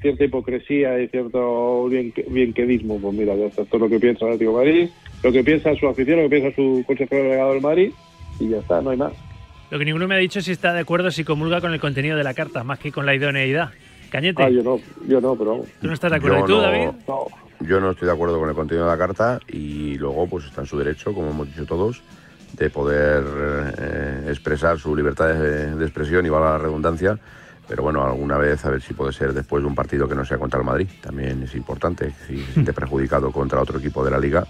cierta hipocresía y cierto bien, bienquedismo. Pues mira, ya está. Esto es lo que piensa el Atlético de Madrid, lo que piensa su afición, lo que piensa su consejero delegado del Madrid y ya está, no hay más. Lo que ninguno me ha dicho es si está de acuerdo, si comulga con el contenido de la carta, más que con la idoneidad. Cañete, Ah, yo no, yo no, pero vamos. ¿tú no estás de acuerdo? Yo ¿Y tú, no- David? Yo no estoy de acuerdo con el contenido de la carta y luego pues está en su derecho, como hemos dicho todos, de poder eh, expresar su libertad de, de expresión y valga la redundancia. Pero bueno, alguna vez a ver si puede ser después de un partido que no sea contra el Madrid. También es importante, si se siente perjudicado contra otro equipo de la liga,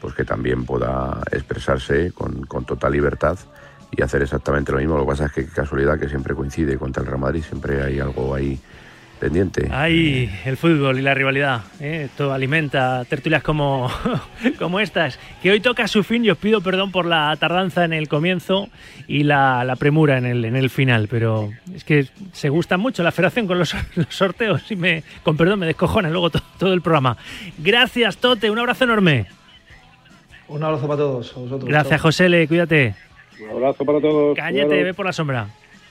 pues que también pueda expresarse con, con total libertad y hacer exactamente lo mismo. Lo que pasa es que casualidad que siempre coincide contra el Real Madrid, siempre hay algo ahí pendiente. Ay, el fútbol y la rivalidad. ¿eh? Esto alimenta tertulias como, como estas. Que hoy toca su fin y os pido perdón por la tardanza en el comienzo y la, la premura en el, en el final. Pero es que se gusta mucho la federación con los, los sorteos y me, con perdón, me descojona luego to- todo el programa. Gracias, Tote. Un abrazo enorme. Un abrazo para todos. a vosotros. Gracias. José. Le, cuídate. Un abrazo para todos. Cañete, Cuidaros. ve por la sombra.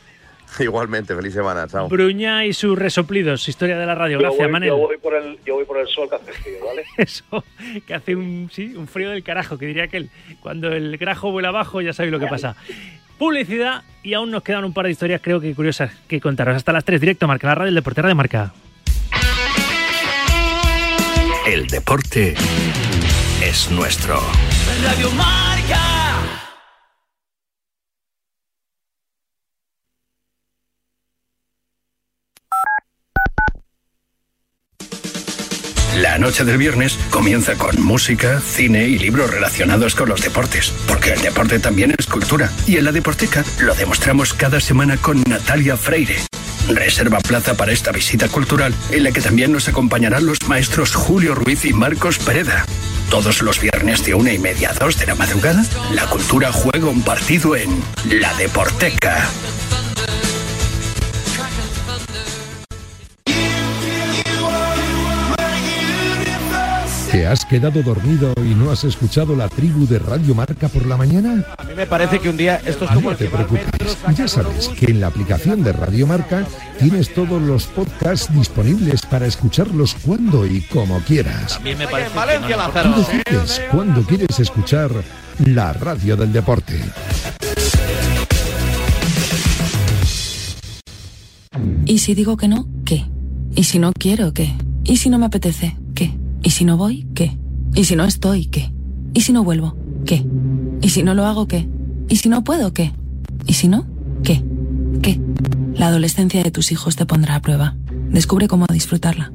Igualmente, feliz semana, chao. Bruña y sus resoplidos. Historia de la radio. Yo Gracias, voy, Manel. yo voy por el, yo voy por el sol que hace frío, ¿vale? Eso, que hace un, sí, un frío del carajo, que diría aquel. Cuando el grajo vuela abajo, ya sabéis lo que pasa. Publicidad y aún nos quedan un par de historias, creo que curiosas, que contaros. Hasta las 3, directo, Marca la Radio, el Deportera de Marca. El deporte es nuestro. Radio Marca. La noche del viernes comienza con música, cine y libros relacionados con los deportes, porque el deporte también es cultura. Y en la Deporteca lo demostramos cada semana con Natalia Freire. Reserva plaza para esta visita cultural en la que también nos acompañarán los maestros Julio Ruiz y Marcos Pereda. Todos los viernes de una y media a dos de la madrugada, la cultura juega un partido en La Deporteca. ¿Te has quedado dormido y no has escuchado la tribu de Radio Marca por la mañana? A mí me parece que un día esto es como No te preocupes, ya sabes que en la aplicación de Radio Marca tienes todos los podcasts disponibles para escucharlos cuando y como quieras. También me parece Tú decides cuándo quieres escuchar la radio del deporte. ¿Y si digo que no? ¿Qué? ¿Y si no quiero? ¿Qué? ¿Y si no me apetece? ¿Y si no voy? ¿Qué? ¿Y si no estoy? ¿Qué? ¿Y si no vuelvo? ¿Qué? ¿Y si no lo hago? ¿Qué? ¿Y si no puedo? ¿Qué? ¿Y si no? ¿Qué? ¿Qué? La adolescencia de tus hijos te pondrá a prueba. Descubre cómo disfrutarla.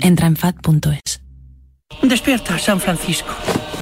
Entra en fat.es. Despierta, San Francisco.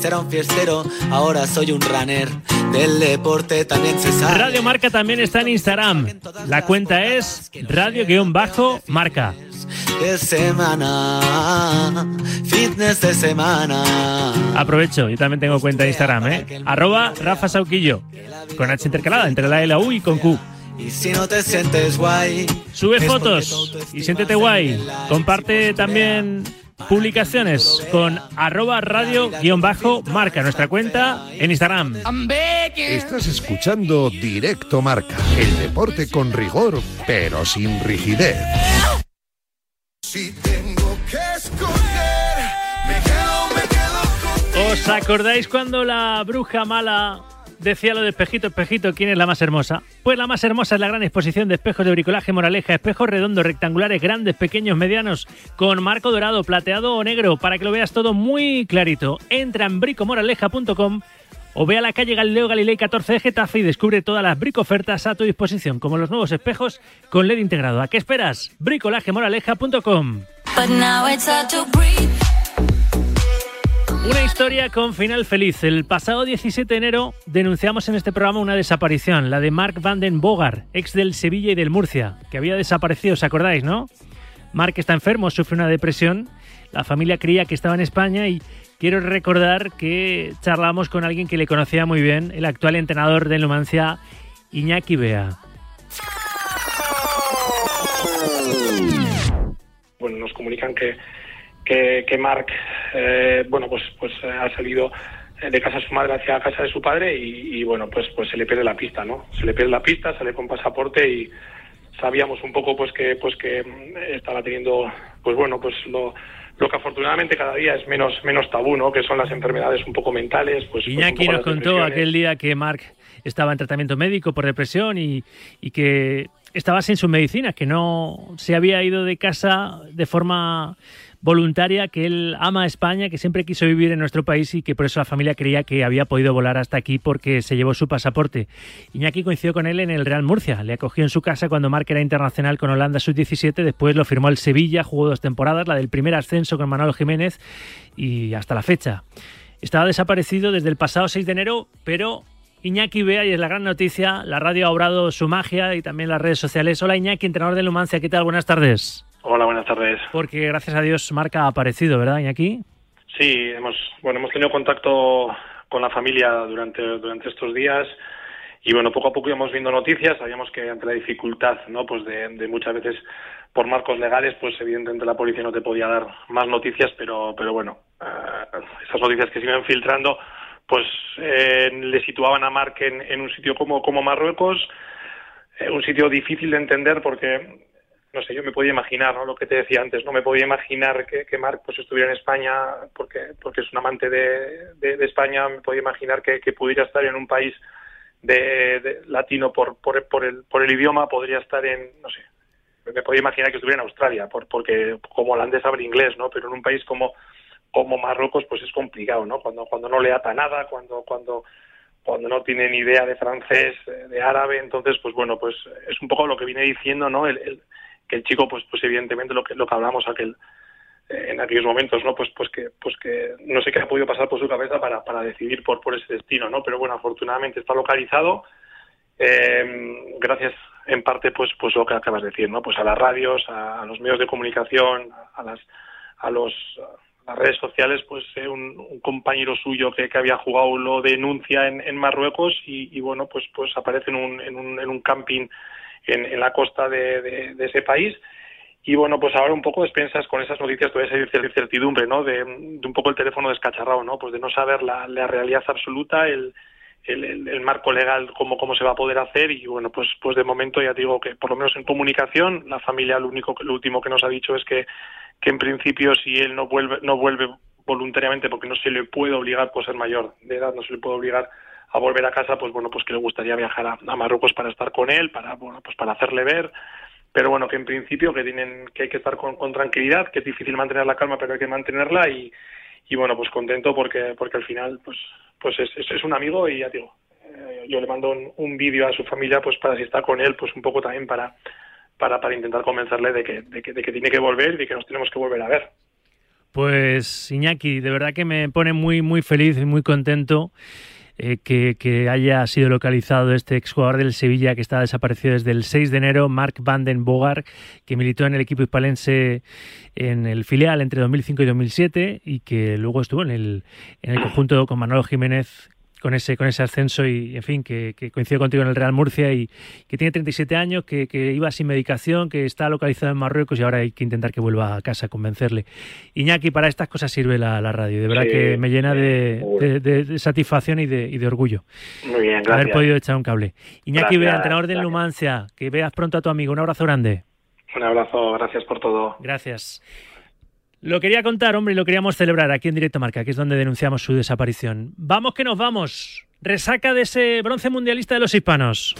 Antes era un fiestero, ahora soy un runner. Del deporte también se sabe. Radio Marca también está en Instagram. La cuenta es radio-marca. De semana, fitness de semana. Aprovecho, yo también tengo cuenta de Instagram, ¿eh? Arroba Rafa Sauquillo. Con H intercalada entre la L la U y con Q. Y si no te sientes guay, Sube fotos y siéntete guay. Comparte también publicaciones con arroba radio-marca, nuestra cuenta en Instagram. Estás escuchando Directo Marca, el deporte con rigor, pero sin rigidez. Si tengo que escoger, me quedo, me quedo con ¿Os acordáis cuando la bruja mala decía lo de espejito, espejito, quién es la más hermosa? Pues la más hermosa es la gran exposición de espejos de bricolaje moraleja, espejos redondos, rectangulares, grandes, pequeños, medianos, con marco dorado, plateado o negro, para que lo veas todo muy clarito. Entra en bricomoraleja.com o ve a la calle Galileo Galilei 14 de Getafe y descubre todas las bricofertas a tu disposición, como los nuevos espejos con LED integrado. ¿A qué esperas? bricolajemoraleja.com Una historia con final feliz. El pasado 17 de enero denunciamos en este programa una desaparición, la de Mark van den Bogar, ex del Sevilla y del Murcia, que había desaparecido, ¿os acordáis, no? Mark está enfermo, sufre una depresión, la familia creía que estaba en España y quiero recordar que charlamos con alguien que le conocía muy bien, el actual entrenador del Numancia, Iñaki Bea. bueno, nos comunican que, que, que Mark, eh, bueno, pues, pues eh, ha salido eh, de casa de su madre hacia casa de su padre y, y, bueno, pues, pues se le pierde la pista, ¿no? Se le pierde la pista, sale con pasaporte y sabíamos un poco, pues que, pues que mm, estaba teniendo, pues bueno, pues lo, lo que afortunadamente cada día es menos, menos tabú, ¿no? Que son las enfermedades un poco mentales, pues, pues Iñaki poco nos contó aquel día que Mark estaba en tratamiento médico por depresión y, y que estaba sin sus medicinas, que no se había ido de casa de forma voluntaria, que él ama a España, que siempre quiso vivir en nuestro país y que por eso la familia creía que había podido volar hasta aquí porque se llevó su pasaporte. Iñaki coincidió con él en el Real Murcia, le acogió en su casa cuando Mark era internacional con Holanda sub-17, después lo firmó el Sevilla, jugó dos temporadas, la del primer ascenso con Manuel Jiménez y hasta la fecha. Estaba desaparecido desde el pasado 6 de enero, pero Iñaki Bea, y es la gran noticia, la radio ha obrado su magia y también las redes sociales. Hola Iñaki, entrenador de Numancia, ¿qué tal? Buenas tardes. Hola, buenas tardes. Porque gracias a Dios Marca ha aparecido, ¿verdad Iñaki? Sí, hemos, bueno, hemos tenido contacto con la familia durante, durante estos días y bueno, poco a poco íbamos viendo noticias, sabíamos que ante la dificultad, ¿no? Pues de, de muchas veces por marcos legales, pues evidentemente la policía no te podía dar más noticias, pero, pero bueno, eh, esas noticias que se iban filtrando, pues eh, le situaban a Marc en, en un sitio como, como Marruecos, eh, un sitio difícil de entender porque no sé, yo me podía imaginar, ¿no? Lo que te decía antes, no me podía imaginar que, que Marc pues estuviera en España porque porque es un amante de, de, España, me podía imaginar que, que pudiera estar en un país de, latino por, por, por el por el idioma, podría estar en, no sé, me podía imaginar que estuviera en Australia, por, porque como holandés habla inglés, ¿no? Pero en un país como como Marruecos pues es complicado, ¿no? Cuando cuando no le ata nada, cuando cuando cuando no tiene ni idea de francés, eh, de árabe, entonces pues bueno, pues es un poco lo que viene diciendo, ¿no? El- que el chico pues pues evidentemente lo que lo que hablamos aquel eh, en aquellos momentos, ¿no? Pues pues que pues que no sé qué ha podido pasar por su cabeza para para decidir por por ese destino, ¿no? Pero bueno, afortunadamente está localizado eh, gracias en parte pues pues lo que acabas de decir no pues a las radios a, los medios de comunicación a las a los las redes sociales pues eh, un, un compañero suyo que, que había jugado lo denuncia en, en Marruecos y, y bueno pues pues aparece en un, en un, en un camping en, en la costa de, de, ese país y bueno, pues ahora un poco despensas con esas noticias, toda esa incertidumbre, ¿no? De, un poco el teléfono descacharrado, ¿no? Pues de no saber la, realidad absoluta, el, el, el, marco legal, cómo, cómo se va a poder hacer y bueno, pues, pues de momento ya digo que por lo menos en comunicación, la familia lo único, lo último que nos ha dicho es que, que en principio si él no vuelve, no vuelve voluntariamente porque no se le puede obligar por ser mayor de edad, no se le puede obligar a volver a casa, pues bueno, pues que le gustaría viajar a, Marruecos para estar con él, para, bueno, pues para hacerle ver, pero bueno, que en principio que tienen, que hay que estar con, tranquilidad, que es difícil mantener la calma, pero hay que mantenerla y, y bueno, pues contento porque, porque al final, pues, pues es, es, un amigo y ya digo, eh, yo le mando un, un vídeo a su familia, pues para si está con él, pues un poco también para, para, para intentar convencerle de que, de que, de que tiene que volver y que nos tenemos que volver a ver. Pues Iñaki, de verdad que me pone muy, muy feliz y muy contento eh, que, haya sido localizado este exjugador del Sevilla que está desaparecido desde el 6 de enero, Mark van den Bogar, que militó en el equipo hispalense en el filial entre 2005 y 2007 y que luego estuvo en el, en el conjunto con Manolo Jiménez con ese, con ese ascenso y, en fin, que, que coincidió contigo en el Real Murcia y que tiene 37 años, que, que iba sin medicación, que está localizado en Marruecos y ahora hay que intentar que vuelva a casa, convencerle. Iñaki, para estas cosas sirve la, la radio, de verdad Sí, que me llena de, de- de- de satisfacción y de, y de orgullo Muy bien, haber gracias. podido echar un cable. Iñaki Gracias, entrenador del. Numancia, que veas pronto a tu amigo, un abrazo grande. Un abrazo, gracias por todo. Gracias. Lo quería contar, hombre, y lo queríamos celebrar aquí en Directo Marca, que es donde denunciamos su desaparición. Vamos que nos vamos. Resaca de ese bronce mundialista de los hispanos.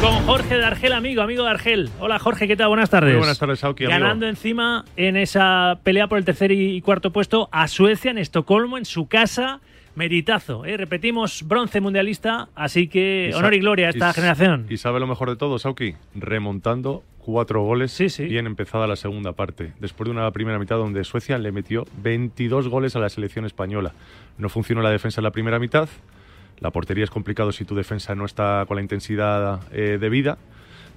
Con Jorge de Argel, amigo, amigo de Argel. Hola Jorge, ¿qué tal? Buenas tardes. Muy buenas tardes, Auki. Ganando encima en esa pelea por el tercer y cuarto puesto a Suecia en Estocolmo, en su casa. Meritazo, ¿eh? repetimos, bronce mundialista, así que honor y gloria a esta y- generación. Y sabe lo mejor de todo, Sauki, remontando cuatro goles bien empezada la segunda parte, después de una primera mitad donde Suecia le metió 22 goles a la selección española. No funcionó la defensa en la primera mitad, la portería es complicado si tu defensa no está con la intensidad eh, debida,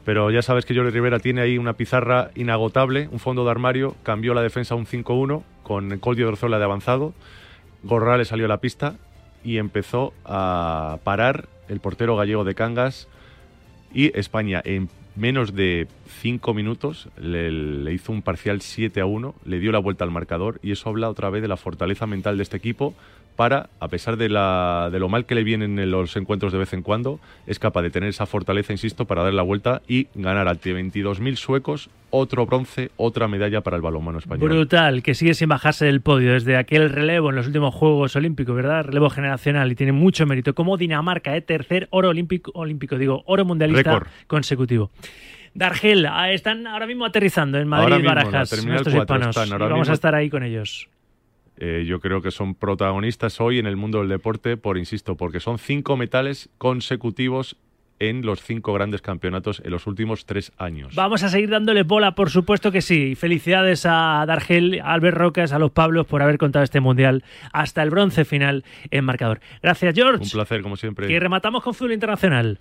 pero ya sabes que Jordi Rivera tiene ahí una pizarra inagotable, un fondo de armario, cambió la defensa a un 5-1 con Coldio Dorzola de avanzado, Gorrales salió a la pista y empezó a parar el portero gallego de Cangas y España en menos de cinco minutos le, le hizo un parcial 7 a 1, le dio la vuelta al marcador y eso habla otra vez de la fortaleza mental de este equipo para, a pesar de, la, de lo mal que le vienen en los encuentros de vez en cuando, es capaz de tener esa fortaleza, insisto, para dar la vuelta y ganar ante 22.000 suecos otro bronce, otra medalla para el balonmano español. Brutal, que sigue sin bajarse del podio desde aquel relevo en los últimos Juegos Olímpicos, ¿verdad? Relevo generacional y tiene mucho mérito. Como Dinamarca, ¿eh? tercer oro olímpico, olímpico, digo, oro mundialista consecutivo. Dargel, ah, están ahora mismo aterrizando en Madrid Ahora mismo, Barajas, nuestros 4 hispanos. están, ahora y vamos mismo- a estar ahí con ellos. Eh, yo creo que son protagonistas hoy en el mundo del deporte, por insisto, porque son cinco metales consecutivos en los cinco grandes campeonatos en los últimos tres años. Vamos a seguir dándole bola, por supuesto que sí. Felicidades a Dargel, a Albert Rocas, a los Pablos por haber contado este mundial hasta el bronce final en marcador. Gracias, George. Un placer, como siempre. Que rematamos con fútbol internacional.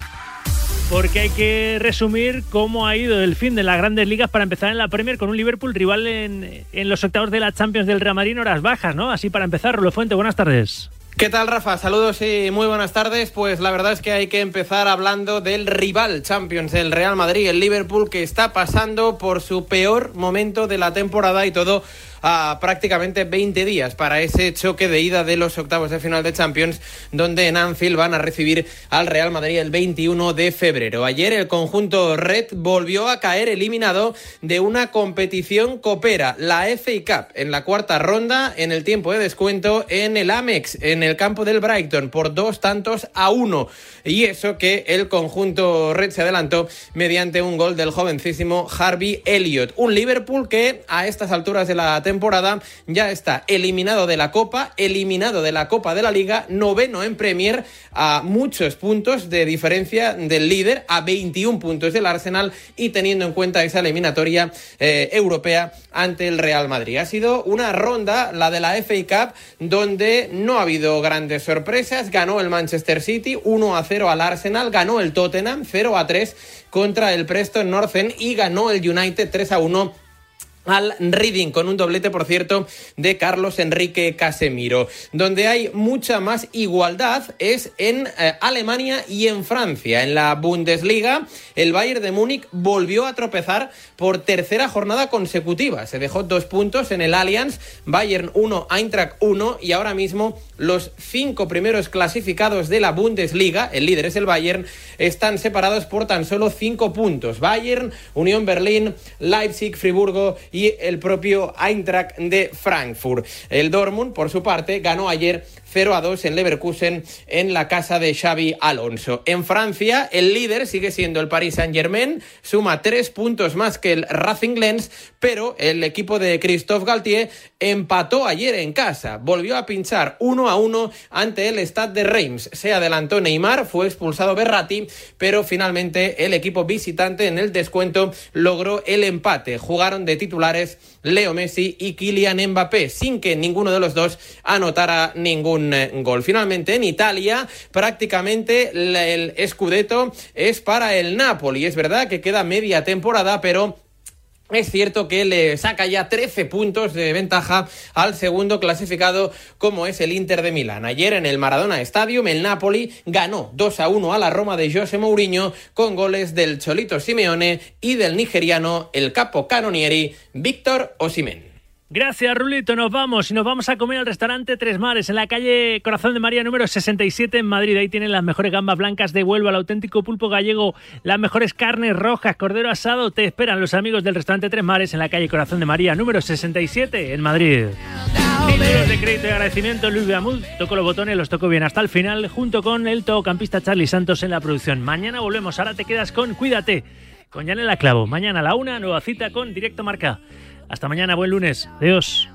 Porque hay que resumir cómo ha ido el fin de las grandes ligas para empezar en la Premier con un Liverpool rival en, los octavos de la Champions del Real Madrid en horas bajas, ¿no? Así para empezar, Rulo Fuente, buenas tardes. ¿Qué tal, Rafa? Saludos y muy buenas tardes. Pues la verdad es que hay que empezar hablando del rival Champions, el Real Madrid, el Liverpool, que está pasando por su peor momento de la temporada y todo a prácticamente 20 días para ese choque de ida de los octavos de final de Champions, donde en Anfield van a recibir al Real Madrid el 21 de febrero. Ayer el conjunto Red volvió a caer eliminado de una competición copera, la FA Cup, en la cuarta ronda, en el tiempo de descuento, en el Amex, en el campo del Brighton, por dos tantos a uno. Y eso que el conjunto Red se adelantó mediante un gol del jovencísimo Harvey Elliott. Un Liverpool que a estas alturas de la temporada ya está eliminado de la Copa, eliminado de la Copa de la Liga, noveno en Premier, a muchos puntos de diferencia del líder, a 21 puntos del Arsenal y teniendo en cuenta esa eliminatoria eh, europea ante el Real Madrid. Ha sido una ronda, la de la FA Cup, donde no ha habido grandes sorpresas. Ganó el Manchester City 1 a 0 al Arsenal, ganó el Tottenham 0 a 3 contra el Preston North End y ganó el United 3 a 1 al Reading con un doblete, por cierto, de Carlos Enrique Casemiro. Donde hay mucha más igualdad es en eh, Alemania y en Francia. En la Bundesliga, el Bayern de Múnich volvió a tropezar por tercera jornada consecutiva. Se dejó dos puntos en el Allianz, Bayern 1, Eintracht 1 y ahora mismo los cinco primeros clasificados de la Bundesliga, el líder es el Bayern, están separados por tan solo cinco puntos. Bayern, Unión Berlín, Leipzig, Friburgo y el propio Eintracht de Frankfurt. El Dortmund, por su parte, ganó ayer 0 a 2 en Leverkusen en la casa de Xavi Alonso. En Francia, el líder sigue siendo el Paris Saint-Germain, suma tres puntos más que el Racing Lens, pero el equipo de Christophe Galtier empató ayer en casa, volvió a pinchar 1 a 1 ante el Stade de Reims. Se adelantó Neymar, fue expulsado Berratti, pero finalmente el equipo visitante en el descuento logró el empate. Jugaron de titulares Leo Messi y Kylian Mbappé, sin que ninguno de los dos anotara ningún eh, gol. Finalmente, en Italia, prácticamente el Scudetto es para el Napoli. Es verdad que queda media temporada, pero es cierto que le saca ya 13 puntos de ventaja al segundo clasificado como es el Inter de Milán. Ayer en el Maradona Stadium el Napoli ganó 2 a 1 a la Roma de José Mourinho con goles del Cholito Simeone y del nigeriano el capo canonieri Víctor Osimén. Gracias, Rulito. Nos vamos y nos vamos a comer al restaurante Tres Mares en la calle Corazón de María número 67 en Madrid. Ahí tienen las mejores gambas blancas de Huelva, el auténtico pulpo gallego, las mejores carnes rojas, cordero asado. Te esperan los amigos del restaurante Tres Mares en la calle Corazón de María número 67 en Madrid. Títulos de crédito y agradecimiento, Luis Beamud. Toco los botones, los toco bien hasta el final, junto con el todocampista Charlie Santos en la producción. Mañana volvemos. Ahora te quedas con Cuídate, con Yanela Clavo. Mañana a la una, nueva cita con Directo Marca. Hasta mañana, buen lunes. Adiós.